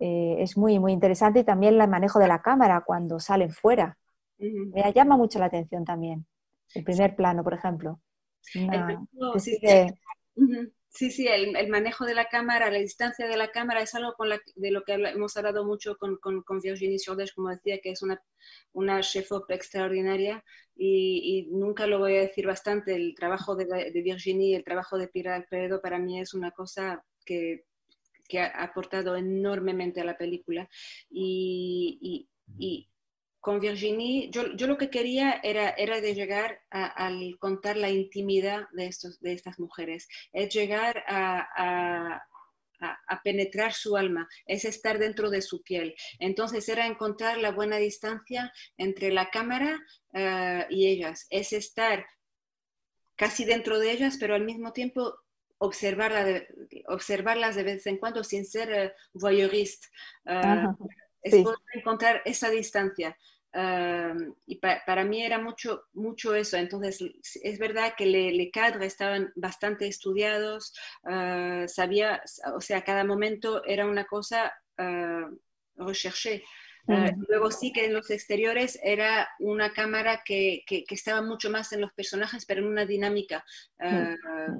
S2: Eh, es muy, muy interesante y también el manejo de la cámara cuando salen fuera. Me llama mucho la atención también. El primer plano, por ejemplo.
S3: Sí, sí, el, manejo de la cámara, la distancia de la cámara es algo con la, de lo que hemos hablado mucho con, con, con Virginie Sordes, como decía, que es una, una chef extraordinaria y, nunca lo voy a decir bastante. El trabajo de, de Virginie, el trabajo de Pilar Alfredo para mí es una cosa que, que ha aportado enormemente a la película. y, y con Virginie, yo, yo, lo que quería era, era de llegar a, contar la intimidad de, estos, de estas mujeres, es llegar a, a, a, penetrar su alma, es estar dentro de su piel. Entonces era encontrar la buena distancia entre la cámara uh, y ellas, es estar casi dentro de ellas, pero al mismo tiempo observarla de, observarlas de vez en cuando sin ser uh, voyeurist. Uh, es poder encontrar esa distancia. Y para mí era mucho, mucho eso. Entonces, es verdad que le, le cadre estaban bastante estudiados, uh, sabía, o sea, cada momento era una cosa uh, recherché. Luego sí que en los exteriores era una cámara que, que, estaba mucho más en los personajes, pero en una dinámica.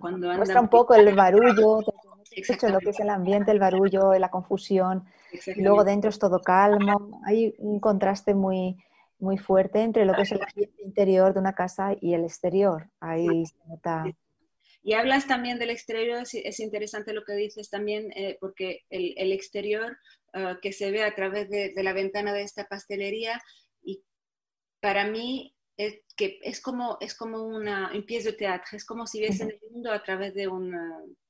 S2: cuando Muestra un poco el barullo, lo que es el ambiente, el barullo, la confusión. Y luego dentro es todo calmo. Hay un contraste muy, muy fuerte entre lo que es el ambiente interior de una casa y el exterior. Ahí se nota.
S3: Y hablas también del exterior, es, interesante lo que dices también, eh, porque el, el exterior uh, que se ve a través de, de, la ventana de esta pastelería, y para mí es, que es como, es como una, un pièce de teatro, es como si viesen el mundo a través de un,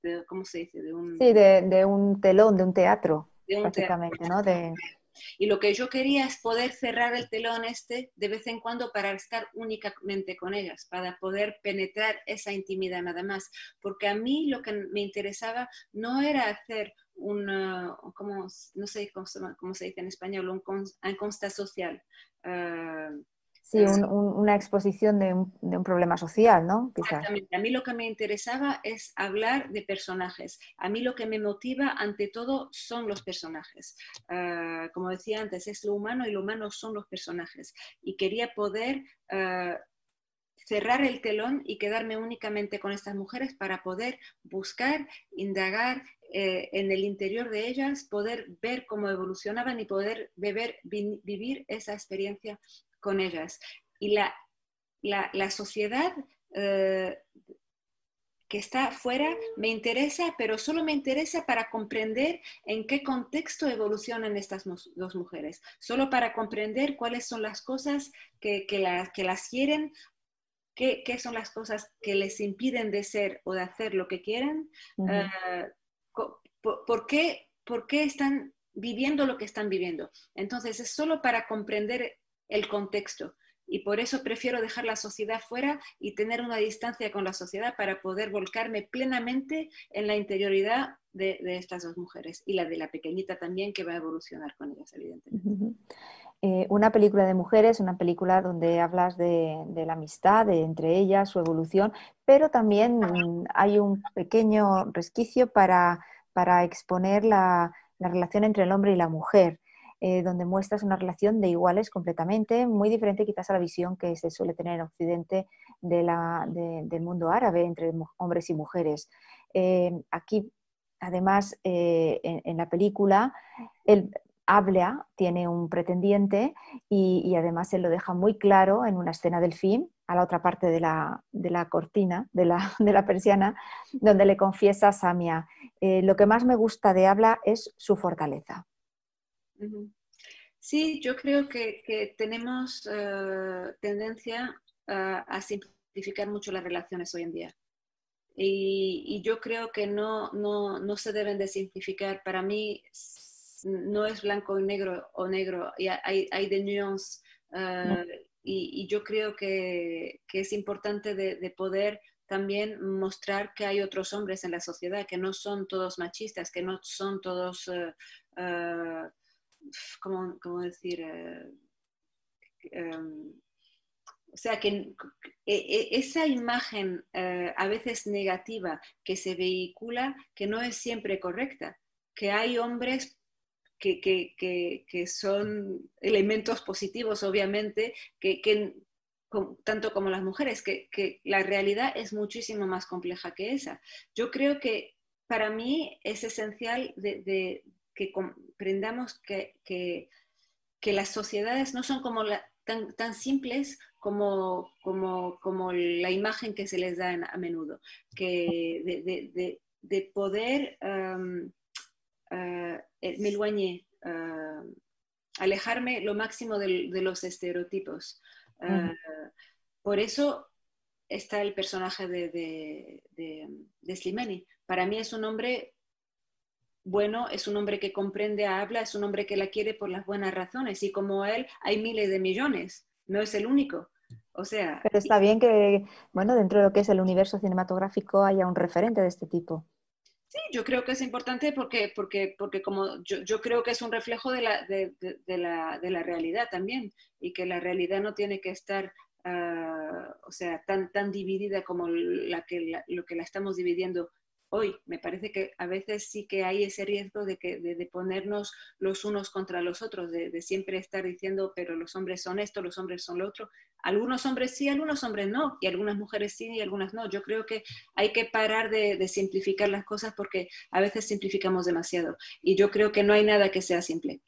S3: de, ¿cómo se dice? De un,
S2: sí, de, de un telón, de un teatro, de un prácticamente, teatro. ¿no?
S3: Y lo que yo quería es poder cerrar el telón este de vez en cuando para estar únicamente con ellas, para poder penetrar esa intimidad nada más. Porque a mí lo que me interesaba no era hacer un, como, no sé cómo se, dice en español, un, consta social. Uh,
S2: Sí, un, un, una exposición de un, de un, problema social, ¿no?
S3: Quizás. Exactamente. A mí lo que me interesaba es hablar de personajes. A mí lo que me motiva, ante todo, son los personajes. Uh, como decía antes, es lo humano y lo humano son los personajes. Y quería poder uh, cerrar el telón y quedarme únicamente con estas mujeres para poder buscar, indagar eh, en el interior de ellas, poder ver cómo evolucionaban y poder beber, vi, vivir esa experiencia con ellas. Y la, la, la sociedad eh, que está afuera me interesa, pero solo me interesa para comprender en qué contexto evolucionan estas dos mujeres, solo para comprender cuáles son las cosas que, que, la, que las quieren, qué, qué, son las cosas que les impiden de ser o de hacer lo que uh -huh. uh, por, por, qué, por qué están viviendo lo que están viviendo. Entonces, es solo para comprender el contexto. Y por eso prefiero dejar la sociedad fuera y tener una distancia con la sociedad para poder volcarme plenamente en la interioridad de, estas dos mujeres y la de la pequeñita también que va a evolucionar con ellas, evidentemente.
S2: Eh, una película de mujeres, una película donde hablas de, la amistad entre ellas, su evolución, pero también hay un pequeño resquicio para, para exponer la relación entre el hombre y la mujer eh, donde muestras una relación de iguales completamente, muy diferente quizás a la visión que se suele tener en Occidente del mundo árabe entre hombres y mujeres. Eh, aquí, además, eh, en, la película, el Habla tiene un pretendiente y, además él lo deja muy claro en una escena del film, a la otra parte de la, cortina, de la, persiana, donde le confiesa a Samia, lo que más me gusta de Habla es su fortaleza
S3: Sí, yo creo que, que tenemos uh, tendencia a simplificar mucho las relaciones hoy en día. Y, yo creo que no, no, no, se deben de simplificar. Para mí no es blanco y negro o negro, hay, hay de nuances. Ah, y, yo creo que, que es importante de, de, poder también mostrar que hay otros hombres en la sociedad, que no son todos machistas, que no son todos, uh, uh, ¿cómo, ¿cómo, decir? Um, o sea, que e, e, esa imagen eh, a veces negativa que se vehicula, que no es siempre correcta, que hay hombres que, que, son elementos positivos, obviamente, que, tanto como las mujeres, que, la realidad es muchísimo más compleja que esa. Yo creo que para mí es esencial de, que comprendamos que, las sociedades no son como tan, tan simples como, como, como la imagen que se les da a menudo, que de, de, de, poder um, uh, alejarme lo máximo de, los estereotipos. Por eso está el personaje de, de, Slimani. Para mí es un hombre bueno, es un hombre que comprende, habla, es un hombre que la quiere por las buenas razones y como él hay miles de millones no es el único. O sea.
S2: Pero está bien que, bueno, dentro de lo que es el universo cinematográfico haya un referente de este tipo.
S3: Sí, yo creo que es importante porque, porque, porque como yo, creo que es un reflejo de la, de, la, de la, realidad también y que la realidad no tiene que estar, ah, o sea, tan, tan dividida como la que, lo que la estamos dividiendo hoy. Me parece que a veces sí que hay ese riesgo de, que, de, ponernos los unos contra los otros, de, siempre estar diciendo, pero los hombres son esto, los hombres son lo otro. Algunos hombres sí, algunos hombres no, y algunas mujeres sí y algunas no. Yo creo que hay que parar de, simplificar las cosas porque a veces simplificamos demasiado. Y yo creo que no hay nada que sea simple.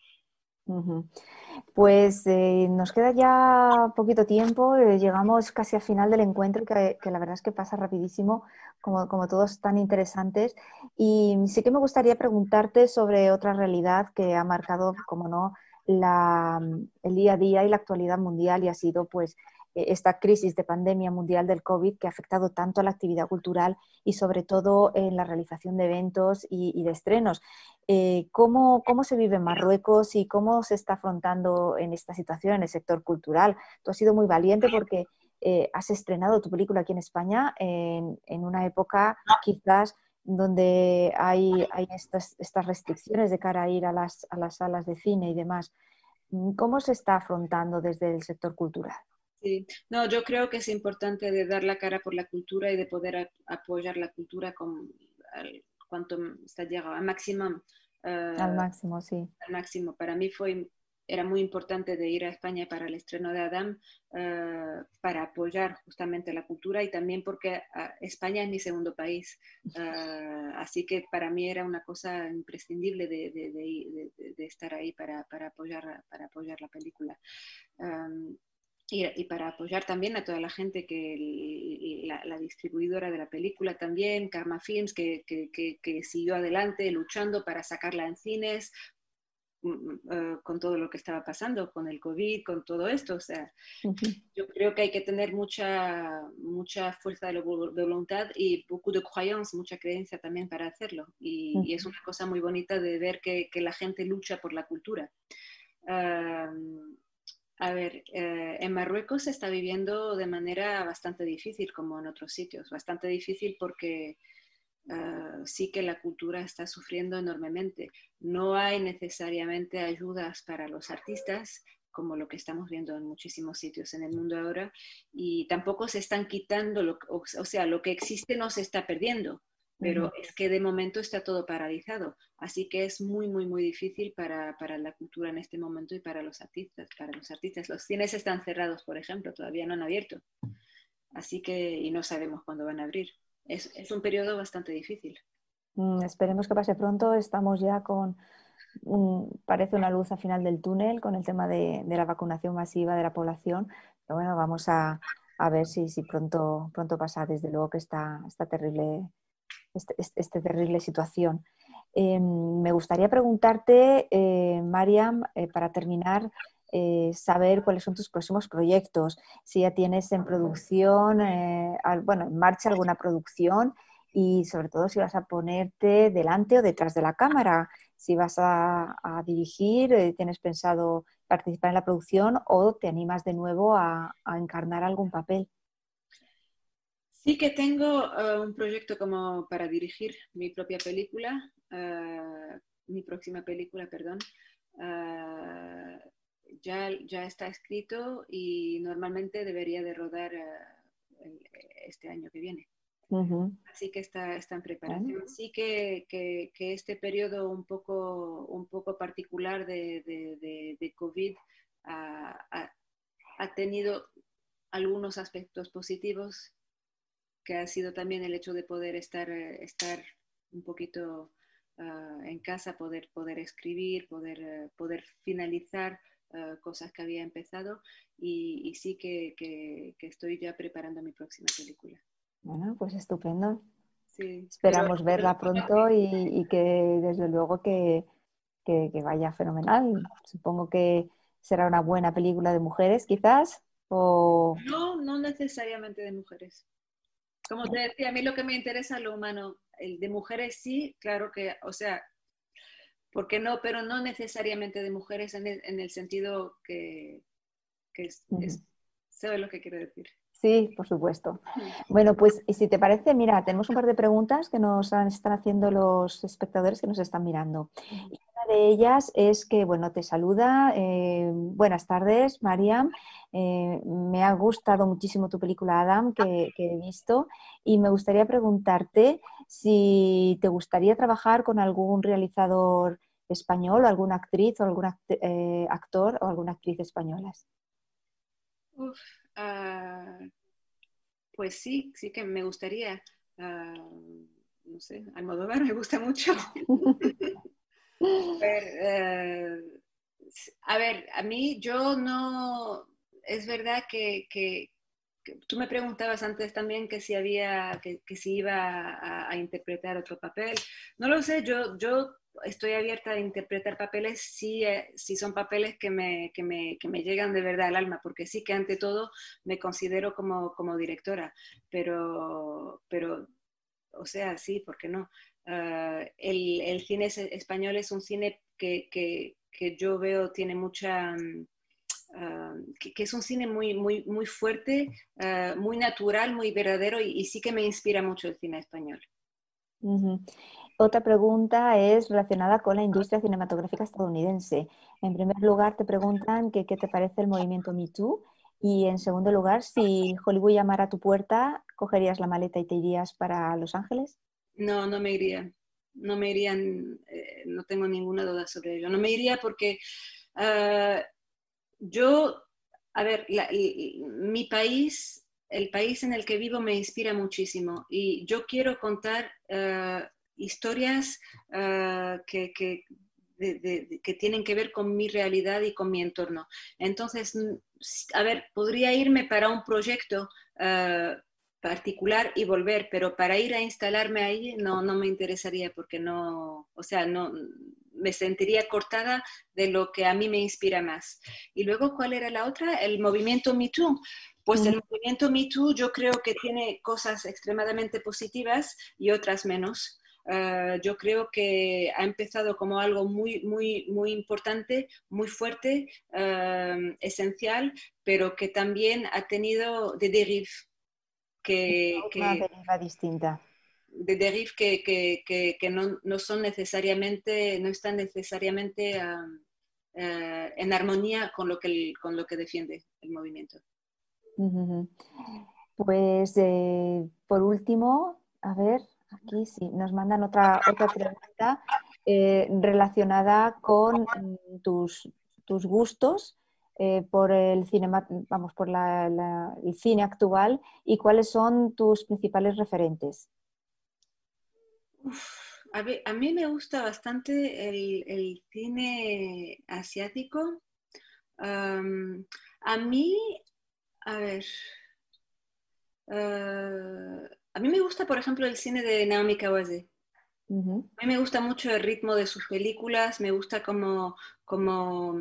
S2: Pues eh, nos queda ya poquito tiempo, eh, llegamos casi al final del encuentro, que, la verdad es que pasa rapidísimo, como, como, todos tan interesantes. Y sí que me gustaría preguntarte sobre otra realidad que ha marcado, como no, la, el día a día y la actualidad mundial y ha sido pues esta crisis de pandemia mundial del COVID que ha afectado tanto a la actividad cultural y sobre todo en la realización de eventos y, de estrenos. Eh, ¿cómo, se vive en Marruecos y cómo se está afrontando en esta situación en el sector cultural? Tú has sido muy valiente porque eh, has estrenado tu película aquí en España en, una época quizás donde hay, estas, restricciones de cara a ir a las, a las salas de cine y demás. ¿Cómo se está afrontando desde el sector cultural?
S3: Sí, no, yo creo que es importante de dar la cara por la cultura y de poder apoyar la cultura con al, cuanto está llegado al máximo.
S2: al ah, máximo, sí.
S3: Al máximo. Para mí fue, era muy importante de ir a España para el estreno de Adam, ah, para apoyar justamente la cultura y también porque ah, España es mi segundo país. así que para mí era una cosa imprescindible de, de, de, estar ahí para, para, apoyar, para apoyar la película. Y, para apoyar también a toda la gente que la, distribuidora de la película también, Karma Films, que, que, siguió adelante luchando para sacarla en cines mm, mm, eh, con todo lo que estaba pasando, con el COVID, con todo esto. O sea, yo creo que hay que tener mucha, mucha fuerza de, voluntad y beaucoup de croyance, mucha creencia también para hacerlo. Y, es una cosa muy bonita de ver que, la gente lucha por la cultura. A ver, eh, en Marruecos se está viviendo de manera bastante difícil, como en otros sitios. Bastante difícil porque eh, sí que la cultura está sufriendo enormemente. No hay necesariamente ayudas para los artistas, como lo que estamos viendo en muchísimos sitios en el mundo ahora, y tampoco se están quitando, o sea, lo que existe no se está perdiendo pero es que de momento está todo paralizado. Así que es muy, muy, muy difícil para, para, la cultura en este momento y para los artistas. Para los artistas, los cines están cerrados, por ejemplo, todavía no han abierto. Así que, y no sabemos cuándo van a abrir. Es, es un periodo bastante difícil.
S2: Mm, esperemos que pase pronto. Estamos ya con, parece una luz al final del túnel con el tema de, de la vacunación masiva de la población. Pero bueno, vamos a, a ver si, si pronto, pronto pasa. Desde luego que está, está terrible esta este terrible situación. Em, me gustaría preguntarte, eh, Mariam, eh, para terminar, eh, saber cuáles son tus próximos proyectos, si ya tienes en producción, eh, bueno, en marcha alguna producción y sobre todo si vas a ponerte delante o detrás de la cámara, si vas a, dirigir, tienes pensado participar en la producción o te animas de nuevo a, encarnar algún papel.
S3: Sí que tengo un proyecto como para dirigir mi propia película, mi próxima película, perdón ya, ya está escrito y normalmente debería de rodar eh, este año que viene. Así que está, está en preparación. Sí que, que, este periodo un poco, un poco particular de, de, de, COVID ha, ha, tenido algunos aspectos positivos, que ha sido también el hecho de poder estar, estar un poquito ah, en casa, poder, poder escribir, poder, eh, poder finalizar eh, cosas que había empezado y, sí que, estoy ya preparando mi próxima película.
S2: Bueno, pues estupendo. Esperamos verla pronto y, que desde luego que, vaya fenomenal. Supongo que será una buena película de mujeres, quizás. O...
S3: No, no necesariamente de mujeres. Como te decía, a mí lo que me interesa lo humano, el de mujeres sí, claro que, o sea, porque no? Pero no necesariamente de mujeres en el, sentido que, que es, lo que quiero decir.
S2: Sí, por supuesto. Bueno, pues si te parece, mira, tenemos un par de preguntas que nos están haciendo los espectadores que nos están mirando. De ellas es que, bueno, te saluda. Eh, buenas tardes, Mariam. Eh, me ha gustado muchísimo tu película Adam que, que, he visto y me gustaría preguntarte si te gustaría trabajar con algún realizador español o alguna actriz o algún eh, actor o alguna actriz españolas.
S3: Ah, pues sí, sí que me gustaría. Uh, no sé, Almodóvar me gusta mucho. Eh, a ver, a mí yo no, es verdad que, tú me preguntabas antes también que si había, que, si iba a, interpretar otro papel. No lo sé, yo, yo estoy abierta a interpretar papeles si, eh, si son papeles que me, que, me, que me, llegan de verdad al alma, porque sí que ante todo me considero como, como directora, pero, pero, o sea, sí, ¿por qué no? Ah, el, cine español es un cine que, yo veo tiene mucha... Uh, que, es un cine muy, muy, muy fuerte, uh, muy natural, muy verdadero y, sí que me inspira mucho el cine español.
S2: Otra pregunta es relacionada con la industria cinematográfica estadounidense. En primer lugar, te preguntan qué te parece el movimiento Me Too y en segundo lugar, si Hollywood llamara a tu puerta, ¿cogerías la maleta y te irías para Los Ángeles?
S3: No, no me iría. No me irían, eh, no tengo ninguna duda sobre ello. No me iría porque ah, yo, a ver, mi país, el país en el que vivo me inspira muchísimo y yo quiero contar ah, historias ah, que, que, tienen que ver con mi realidad y con mi entorno. Entonces, a ver, podría irme para un proyecto particular y volver, pero para ir a instalarme ahí no, no me interesaría porque no, o sea, no me sentiría cortada de lo que a mí me inspira más. Y luego, ¿cuál era la otra? El movimiento Me Too. Pues el movimiento Me Too yo creo que tiene cosas extremadamente positivas y otras menos. Eh, yo creo que ha empezado como algo muy, muy, muy importante, muy fuerte, eh, esencial, pero que también ha tenido de derive. Que,
S2: una deriva distinta.
S3: De derive que, que, que no, no, son necesariamente, no están necesariamente eh, en armonía con lo, que con lo que defiende el movimiento.
S2: Pues por último, a ver, Aquí sí, nos mandan otra, otra pregunta eh, relacionada con mm, tus, tus gustos eh, por el cinema, vamos, por el cine actual y cuáles son tus principales referentes.
S3: a, mí me gusta bastante el, cine asiático. a mí, a ver, ah, a mí me gusta, por ejemplo, el cine de Naomi Kawase. A mí me gusta mucho el ritmo de sus películas, me gusta como, como,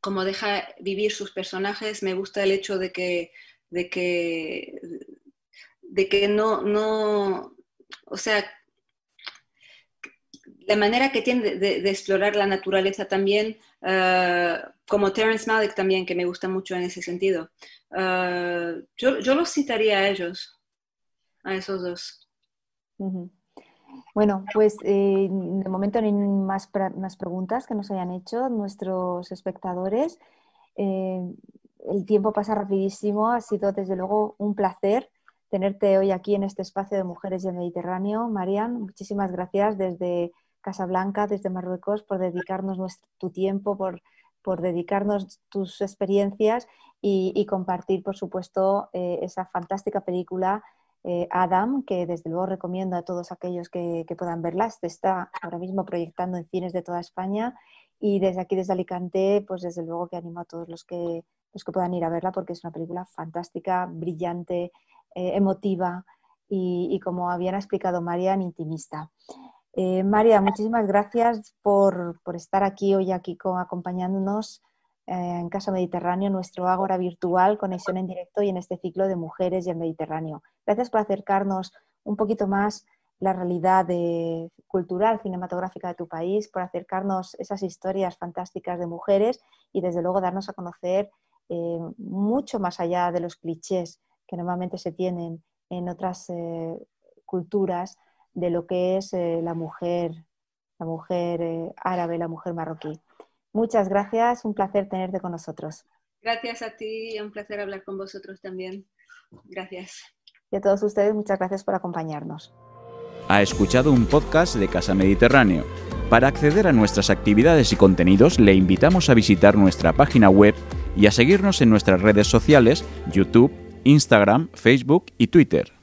S3: cómo deja vivir sus personajes, me gusta el hecho de que, de que, de que no, no, o sea, la manera que tiene de, explorar la naturaleza también, eh, como Terence Malick también, que me gusta mucho en ese sentido. Eh, yo, yo, los citaría a ellos, a esos dos.
S2: Bueno, pues eh, de momento no hay más, más, preguntas que nos hayan hecho nuestros espectadores. el tiempo pasa rapidísimo, ha sido desde luego un placer tenerte hoy aquí en este espacio de Mujeres del Mediterráneo. Marian, muchísimas gracias desde Casablanca, desde Marruecos, por dedicarnos tu tiempo, por, por dedicarnos tus experiencias y, compartir, por supuesto, eh, esa fantástica película eh, Adam, que desde luego recomiendo a todos aquellos que, puedan verla. Se está ahora mismo proyectando en cines de toda España y desde aquí, desde Alicante, pues desde luego que animo a todos los que, los que puedan ir a verla porque es una película fantástica, brillante, eh, emotiva y, como habían explicado Marian, intimista. Eh, María, muchísimas gracias por, estar aquí hoy aquí acompañándonos en Casa Mediterráneo, nuestro Ágora virtual, conexión en directo y en este ciclo de Mujeres y el Mediterráneo. Gracias por acercarnos un poquito más la realidad cultural, cinematográfica de tu país, por acercarnos esas historias fantásticas de mujeres y desde luego darnos a conocer eh, mucho más allá de los clichés que normalmente se tienen en otras culturas de lo que es eh, la mujer, la mujer eh, árabe, la mujer marroquí. Muchas gracias, un placer tenerte con nosotros.
S3: Gracias a ti, un placer hablar con vosotros también. Gracias.
S2: Y a todos ustedes, muchas gracias por acompañarnos.
S1: Ha escuchado un podcast de Casa Mediterráneo. Para acceder a nuestras actividades y contenidos, le invitamos a visitar nuestra página web y a seguirnos en nuestras redes sociales, YouTube, Instagram, Facebook y Twitter.